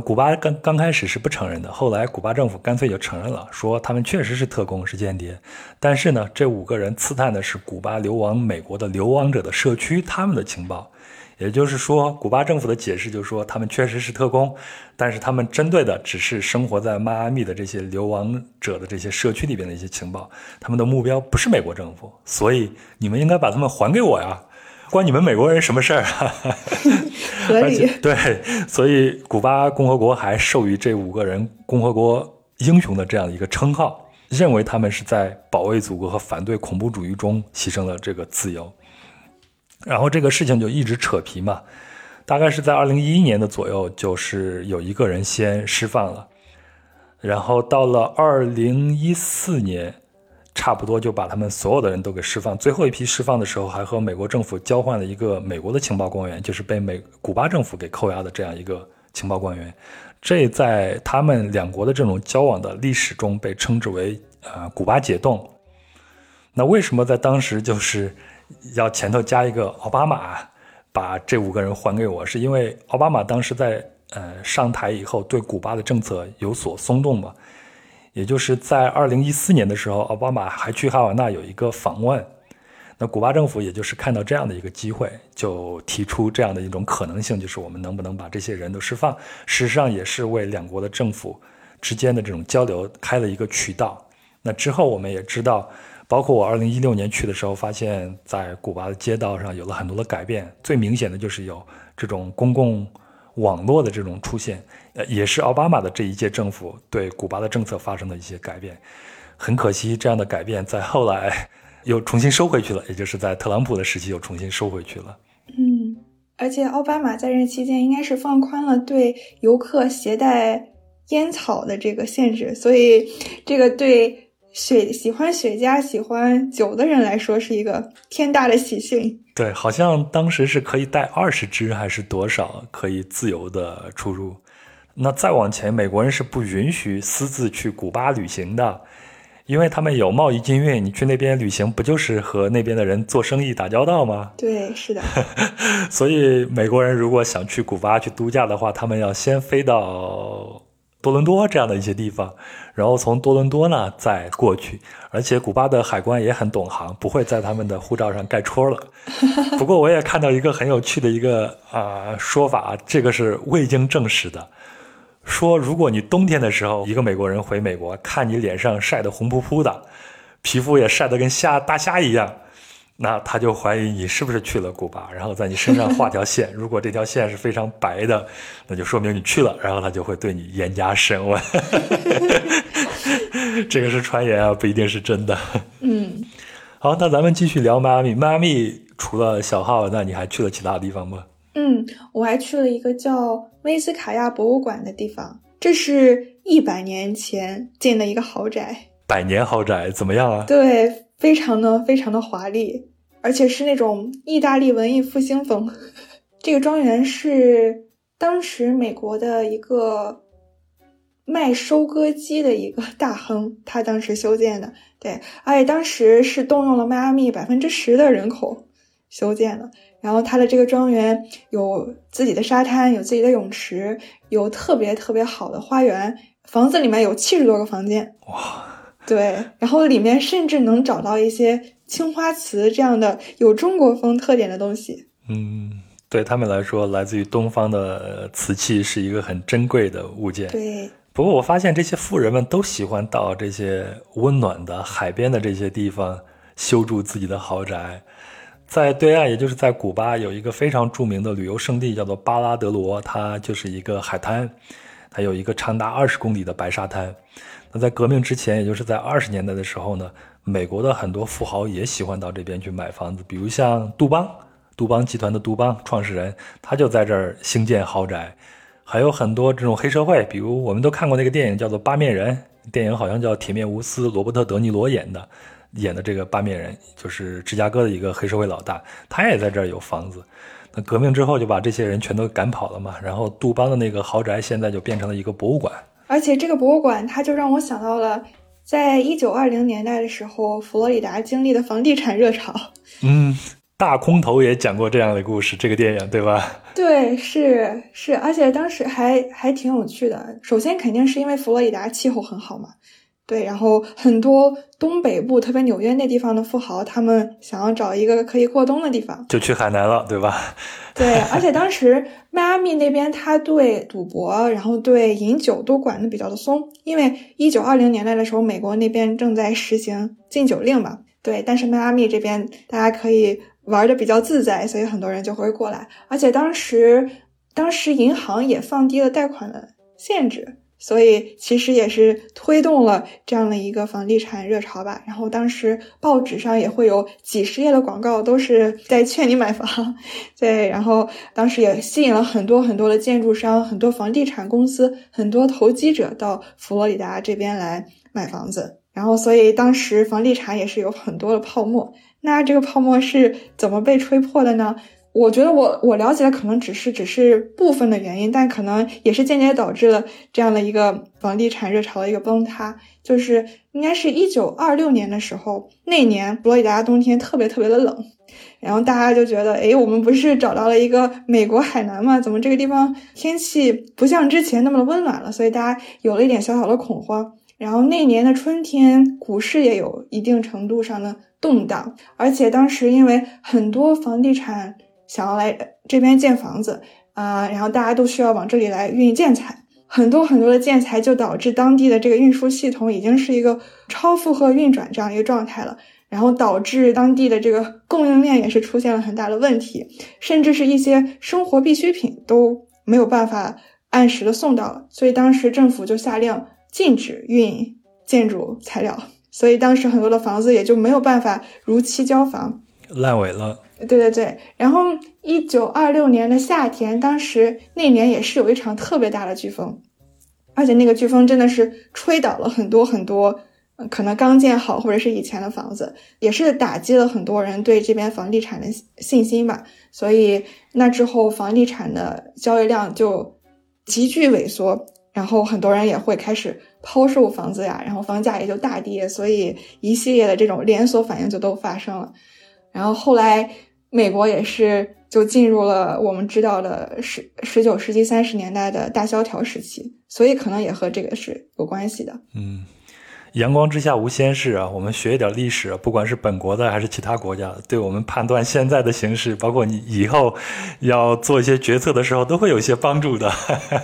古巴刚刚开始是不承认的，后来古巴政府干脆就承认了，说他们确实是特工，是间谍。但是呢，这五个人刺探的是古巴流亡美国的流亡者的社区，他们的情报。也就是说，古巴政府的解释就是说，他们确实是特工，但是他们针对的只是生活在迈阿密的这些流亡者的这些社区里边的一些情报，他们的目标不是美国政府，所以你们应该把他们还给我呀。关你们美国人什么事儿啊？合理。对，所以古巴共和国还授予这五个人“共和国英雄”的这样一个称号，认为他们是在保卫祖国和反对恐怖主义中牺牲了这个自由。然后这个事情就一直扯皮嘛，大概是在二零一一年的左右，就是有一个人先释放了，然后到了二零一四年。差不多就把他们所有的人都给释放。最后一批释放的时候，还和美国政府交换了一个美国的情报官员，就是被美古巴政府给扣押的这样一个情报官员。这在他们两国的这种交往的历史中被称之为呃古巴解冻。那为什么在当时就是要前头加一个奥巴马把这五个人还给我？是因为奥巴马当时在呃上台以后对古巴的政策有所松动嘛？也就是在二零一四年的时候，奥巴马还去哈瓦那有一个访问，那古巴政府也就是看到这样的一个机会，就提出这样的一种可能性，就是我们能不能把这些人都释放？事实上也是为两国的政府之间的这种交流开了一个渠道。那之后我们也知道，包括我二零一六年去的时候，发现在古巴的街道上有了很多的改变，最明显的就是有这种公共。网络的这种出现，呃，也是奥巴马的这一届政府对古巴的政策发生的一些改变。很可惜，这样的改变在后来又重新收回去了，也就是在特朗普的时期又重新收回去了。嗯，而且奥巴马在任期间应该是放宽了对游客携带烟草的这个限制，所以这个对。雪喜欢雪茄、喜欢酒的人来说是一个天大的喜讯。对，好像当时是可以带二十支还是多少，可以自由的出入。那再往前，美国人是不允许私自去古巴旅行的，因为他们有贸易禁运。你去那边旅行，不就是和那边的人做生意、打交道吗？对，是的。所以美国人如果想去古巴去度假的话，他们要先飞到。多伦多这样的一些地方，然后从多伦多呢再过去，而且古巴的海关也很懂行，不会在他们的护照上盖戳了。不过我也看到一个很有趣的一个啊说法，这个是未经证实的，说如果你冬天的时候一个美国人回美国，看你脸上晒得红扑扑的，皮肤也晒得跟虾大虾一样，那他就怀疑你是不是去了古巴，然后在你身上画条线。如果这条线是非常白的，那就说明你去了，然后他就会对你严加审问。这个是传言啊，不一定是真的。嗯，好，那咱们继续聊迈阿密。迈阿密除了小号，那你还去了其他地方吗？嗯，我还去了一个叫威斯卡亚博物馆的地方，这是一百年前建的一个豪宅，百年豪宅怎么样啊？对，非常的非常的华丽，而且是那种意大利文艺复兴风。这个庄园是当时美国的一个卖收割机的一个 大亨，他当时修建的。对，而且当时是动用了迈阿密百分之十的人口修建的。然后它的这个庄园有自己的沙滩，有自己的泳池，有特别特别好的花园，房子里面有七十多个房间。哇，对，然后里面甚至能找到一些青花瓷这样的有中国风特点的东西。嗯，对他们来说，来自于东方的呃瓷器是一个很珍贵的物件。对，不过我发现这些富人们都喜欢到这些温暖的海边的这些地方修筑自己的豪宅。在对岸，也就是在古巴，有一个非常著名的旅游胜地，叫做巴拉德罗，它就是一个海滩，它有一个长达二十公里的白沙滩。那在革命之前，也就是在二十年代的时候呢，美国的很多富豪也喜欢到这边去买房子，比如像杜邦，杜邦集团的杜邦创始人，他就在这儿兴建豪宅。还有很多这种黑社会，比如我们都看过那个电影叫做《八面人》，电影好像叫《铁面无私》，罗伯特·德尼罗演的。演的这个八面人就是芝加哥的一个黑社会老大，他也在这儿有房子。那革命之后就把这些人全都赶跑了嘛，然后杜邦的那个豪宅现在就变成了一个博物馆。而且这个博物馆，它就让我想到了，在一九二零年代的时候，佛罗里达经历的房地产热潮。嗯，大空头也讲过这样的故事，这个电影对吧？对，是是，而且当时还还挺有趣的。首先肯定是因为佛罗里达气候很好嘛。对，然后很多东北部，特别纽约那地方的富豪，他们想要找一个可以过冬的地方，就去海南了，对吧？对，而且当时迈阿密那边，他对赌博，然后对饮酒都管的比较的松，因为一九二零年代的时候，美国那边正在实行禁酒令嘛。对，但是迈阿密这边大家可以玩的比较自在，所以很多人就会过来。而且当时，当时银行也放低了贷款的限制。所以其实也是推动了这样的一个房地产热潮吧。然后当时报纸上也会有几十页的广告，都是在劝你买房。对，然后当时也吸引了很多很多的建筑商、很多房地产公司、很多投机者到佛罗里达这边来买房子。然后，所以当时房地产也是有很多的泡沫。那这个泡沫是怎么被吹破的呢？我觉得我我了解的可能只是只是部分的原因，但可能也是间接导致了这样的一个房地产热潮的一个崩塌。就是应该是一九二六年的时候，那年佛罗里达冬天特别特别的冷，然后大家就觉得，哎，我们不是找到了一个美国海南吗？怎么这个地方天气不像之前那么的温暖了？所以大家有了一点小小的恐慌。然后那年的春天，股市也有一定程度上的动荡，而且当时因为很多房地产。想要来这边建房子啊，然后大家都需要往这里来运建材，很多很多的建材就导致当地的这个运输系统已经是一个超负荷运转这样一个状态了，然后导致当地的这个供应链也是出现了很大的问题，甚至是一些生活必需品都没有办法按时的送到了，所以当时政府就下令禁止运建筑材料，所以当时很多的房子也就没有办法如期交房，烂尾了。对对对，然后一九二六年的夏天，当时那年也是有一场特别大的飓风，而且那个飓风真的是吹倒了很多很多，可能刚建好或者是以前的房子，也是打击了很多人对这边房地产的信心吧。所以那之后房地产的交易量就急剧萎缩，然后很多人也会开始抛售房子呀，然后房价也就大跌，所以一系列的这种连锁反应就都发生了，然后后来。美国也是就进入了我们知道的十十九世纪三十年代的大萧条时期，所以可能也和这个是有关系的。嗯，阳光之下无鲜事啊，我们学一点历史，不管是本国的还是其他国家，对我们判断现在的形势，包括你以后要做一些决策的时候，都会有一些帮助的。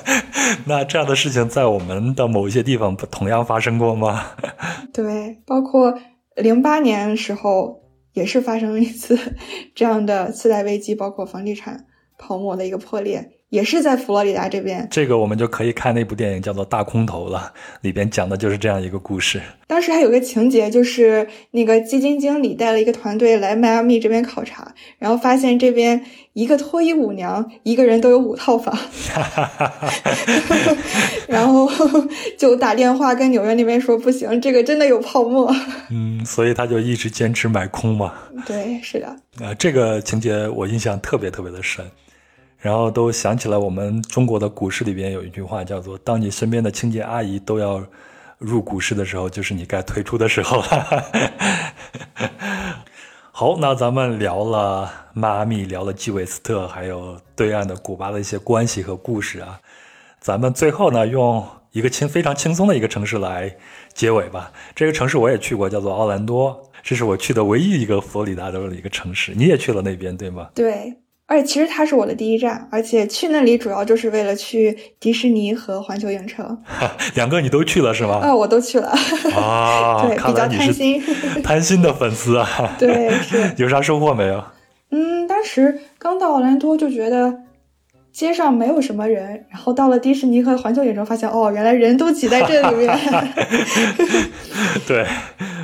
那这样的事情在我们的某一些地方同样发生过吗？对，包括零八年时候。也是发生了一次 这样的次贷危机，包括房地产泡沫的一个破裂。也是在佛罗里达这边，这个我们就可以看那部电影叫做《大空头》了，里边讲的就是这样一个故事。当时还有个情节，就是那个基金经理带了一个团队来迈阿密这边考察，然后发现这边一个脱衣舞娘一个人都有五套房，然后就打电话跟纽约那边说不行，这个真的有泡沫。嗯，所以他就一直坚持买空嘛。对，是的。呃，这个情节我印象特别特别的深。然后都想起了我们中国的股市里边有一句话叫做：“当你身边的清洁阿姨都要入股市的时候，就是你该退出的时候了。”好，那咱们聊了迈阿密，聊了基韦斯特，还有对岸的古巴的一些关系和故事啊。咱们最后呢，用一个轻非常轻松的一个城市来结尾吧。这个城市我也去过，叫做奥兰多，这是我去的唯一一个佛罗里达州的一个城市。你也去了那边对吗？对。而且其实它是我的第一站，而且去那里主要就是为了去迪士尼和环球影城。两个你都去了是吗？啊，我都去了。啊，对，比较贪心，贪心的粉丝啊。对，是。有啥收获没有？嗯，当时刚到奥兰多就觉得街上没有什么人，然后到了迪士尼和环球影城，发现哦，原来人都挤在这里面。对，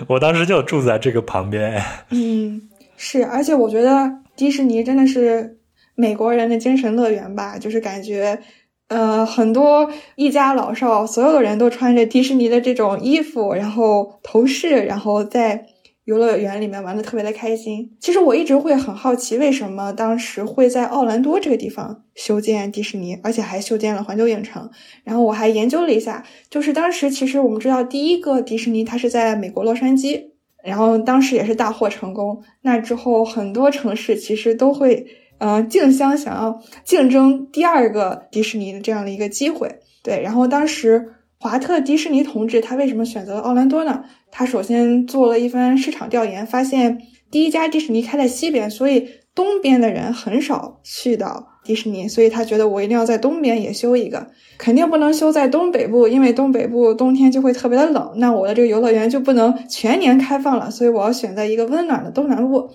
我当时就住在这个旁边。嗯，是，而且我觉得。迪士尼真的是美国人的精神乐园吧？就是感觉，呃，很多一家老少，所有的人都穿着迪士尼的这种衣服，然后头饰，然后在游乐园里面玩的特别的开心。其实我一直会很好奇，为什么当时会在奥兰多这个地方修建迪士尼，而且还修建了环球影城。然后我还研究了一下，就是当时其实我们知道，第一个迪士尼它是在美国洛杉矶。然后当时也是大获成功。那之后很多城市其实都会，呃，竞相想要竞争第二个迪士尼的这样的一个机会。对，然后当时华特迪士尼同志他为什么选择了奥兰多呢？他首先做了一番市场调研，发现第一家迪士尼开在西边，所以东边的人很少去到。迪士尼，所以他觉得我一定要在东边也修一个，肯定不能修在东北部，因为东北部冬天就会特别的冷，那我的这个游乐园就不能全年开放了，所以我要选择一个温暖的东南部。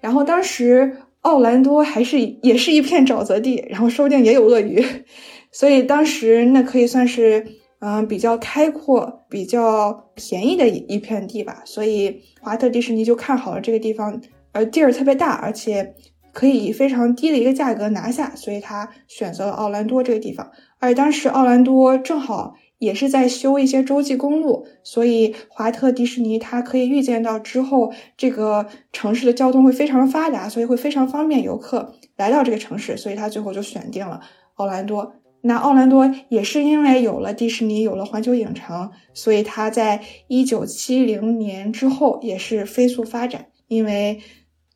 然后当时奥兰多还是也是一片沼泽地，然后说不定也有鳄鱼，所以当时那可以算是嗯比较开阔、比较便宜的一一片地吧。所以华特迪士尼就看好了这个地方，呃地儿特别大，而且。可以以非常低的一个价格拿下，所以他选择了奥兰多这个地方。而当时奥兰多正好也是在修一些洲际公路，所以华特迪士尼它可以预见到之后这个城市的交通会非常的发达，所以会非常方便游客来到这个城市，所以他最后就选定了奥兰多。那奥兰多也是因为有了迪士尼，有了环球影城，所以它在一九七零年之后也是飞速发展，因为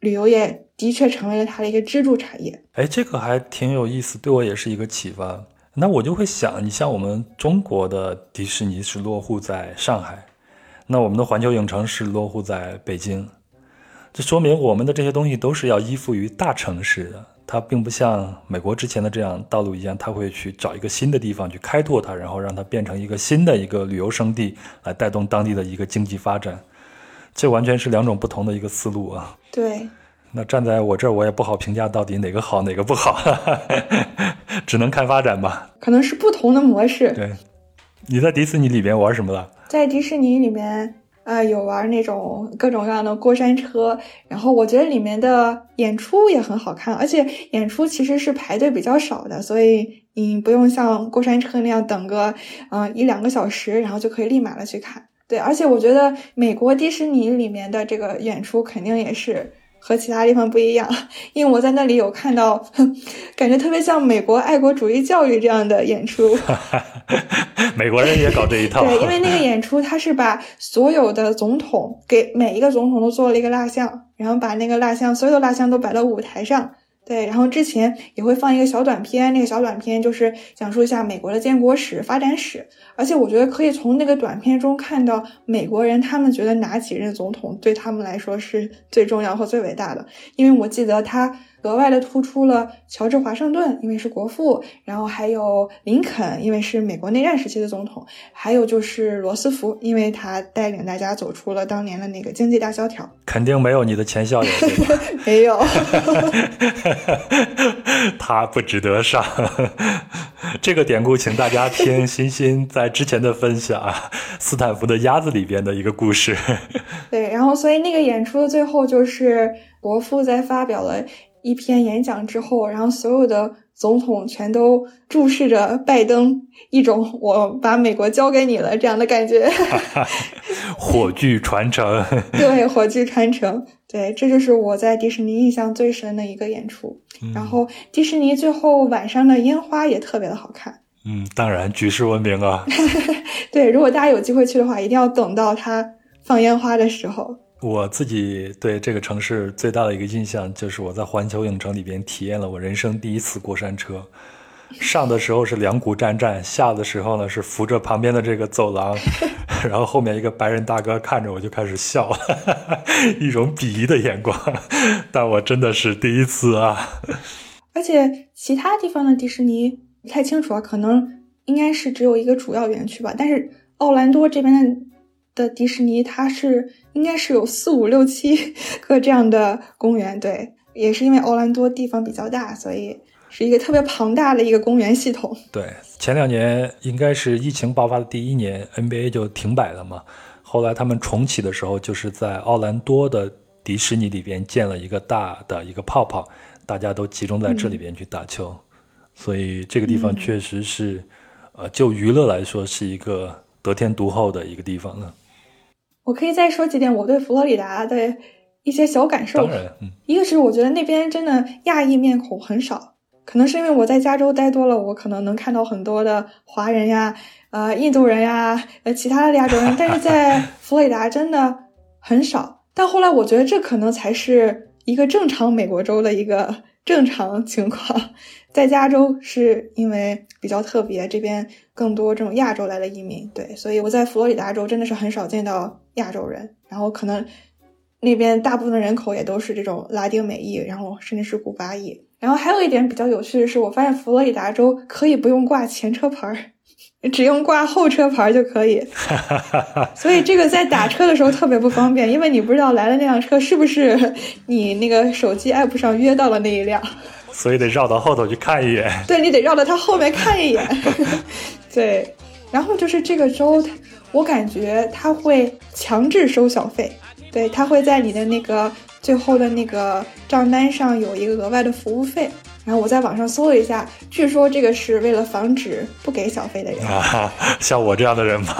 旅游业。的确成为了它的一个支柱产业。哎，这个还挺有意思，对我也是一个启发。那我就会想，你像我们中国的迪士尼是落户在上海，那我们的环球影城是落户在北京，这说明我们的这些东西都是要依附于大城市的。它并不像美国之前的这样道路一样，它会去找一个新的地方去开拓它，然后让它变成一个新的一个旅游胜地，来带动当地的一个经济发展。这完全是两种不同的一个思路啊。对。那站在我这儿，我也不好评价到底哪个好，哪个不好，只能看发展吧。可能是不同的模式。对，你在迪士尼里边玩什么了？在迪士尼里面，呃，有玩那种各种各样的过山车，然后我觉得里面的演出也很好看，而且演出其实是排队比较少的，所以你不用像过山车那样等个嗯一两个小时，然后就可以立马的去看。对，而且我觉得美国迪士尼里面的这个演出肯定也是。和其他地方不一样，因为我在那里有看到，感觉特别像美国爱国主义教育这样的演出。美国人也搞这一套。对，因为那个 演出，他是把所有的总统给每一个总统都做了一个蜡像，然后把那个蜡像所有的蜡像都摆到舞台上。对，然后之前也会放一个小短片，那个小短片就是讲述一下美国的建国史、发展史，而且我觉得可以从那个短片中看到美国人他们觉得哪几任总统对他们来说是最重要和最伟大的。因为我记得他额外的突出了乔治华盛顿，因为是国父，然后还有林肯，因为是美国内战时期的总统，还有就是罗斯福，因为他带领大家走出了当年的那个经济大萧条。肯定没有你的前校友？没有，他不值得上。这个典故，请大家听欣欣在之前的分享《斯坦福的鸭子》里边的一个故事。对，然后所以那个演出的最后就是国父在发表了一篇演讲之后，然后所有的总统全都注视着拜登，一种我把美国交给你了这样的感觉。火炬传承，对，火炬传承，对，这就是我在迪士尼印象最深的一个演出。然后迪士尼最后晚上的烟花也特别的好看。嗯，当然举世闻名啊。对，如果大家有机会去的话，一定要等到它放烟花的时候。我自己对这个城市最大的一个印象，就是我在环球影城里边体验了我人生第一次过山车。上的时候是两股战战，下的时候呢是扶着旁边的这个走廊，然后后面一个白人大哥看着我就开始笑，一种鄙夷的眼光。但我真的是第一次啊！而且其他地方的迪士尼不太清楚啊，可能应该是只有一个主要园区吧。但是奥兰多这边的的迪士尼，它是应该是有四五六七个这样的公园。对，也是因为奥兰多地方比较大，所以。是一个特别庞大的一个公园系统。对，前两年应该是疫情爆发的第一年，NBA 就停摆了嘛。后来他们重启的时候，就是在奥兰多的迪士尼里边建了一个大的一个泡泡，大家都集中在这里边去打球。所以这个地方确实是，呃，就娱乐来说是一个得天独厚的一个地方了。我可以再说几点我对佛罗里达的一些小感受。当然，嗯，一个是我觉得那边真的亚裔面孔很少。可能是因为我在加州待多了，我可能能看到很多的华人呀，呃，印度人呀，呃，其他的亚洲人，但是在 佛罗里达真的很少。但后来我觉得这可能才是一个正常美国州的一个正常情况，在加州是因为比较特别，这边更多这种亚洲来的移民，对，所以我在佛罗里达州真的是很少见到亚洲人，然后可能那边大部分人口也都是这种拉丁美裔，然后甚至是古巴裔。然后还有一点比较有趣的是，我发现佛罗里达州可以不用挂前车牌儿，只用挂后车牌就可以。所以这个在打车的时候特别不方便，因为你不知道来的那辆车是不是你那个手机 app 上约到了那一辆。所以得绕到后头去看一眼。对你得绕到他后面看一眼。对，然后就是这个州，我感觉他会强制收小费。对，他会在你的那个。最后的那个账单上有一个额外的服务费，然后我在网上搜了一下，据说这个是为了防止不给小费的人，啊，像我这样的人吗？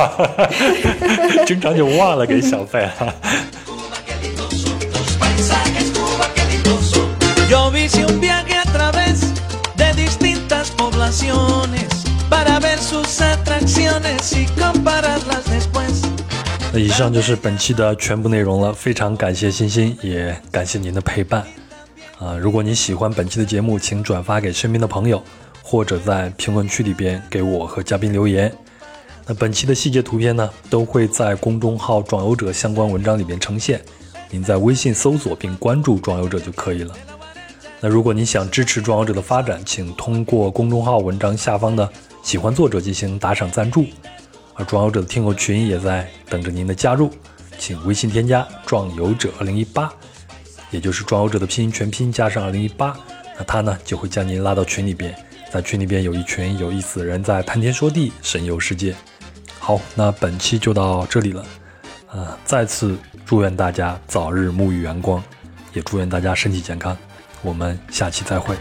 经常就忘了给小费。那以上就是本期的全部内容了，非常感谢欣欣，也感谢您的陪伴。啊，如果你喜欢本期的节目，请转发给身边的朋友，或者在评论区里边给我和嘉宾留言。那本期的细节图片呢，都会在公众号“壮游者”相关文章里边呈现，您在微信搜索并关注“壮游者”就可以了。那如果你想支持“壮游者”的发展，请通过公众号文章下方的“喜欢作者”进行打赏赞助。而壮游者的听友群也在等着您的加入，请微信添加“壮游者二零一八”，也就是壮游者的拼音全拼加上二零一八，那他呢就会将您拉到群里边，在群里边有一群有意思的人在谈天说地、神游世界。好，那本期就到这里了，啊，再次祝愿大家早日沐浴阳光，也祝愿大家身体健康，我们下期再会。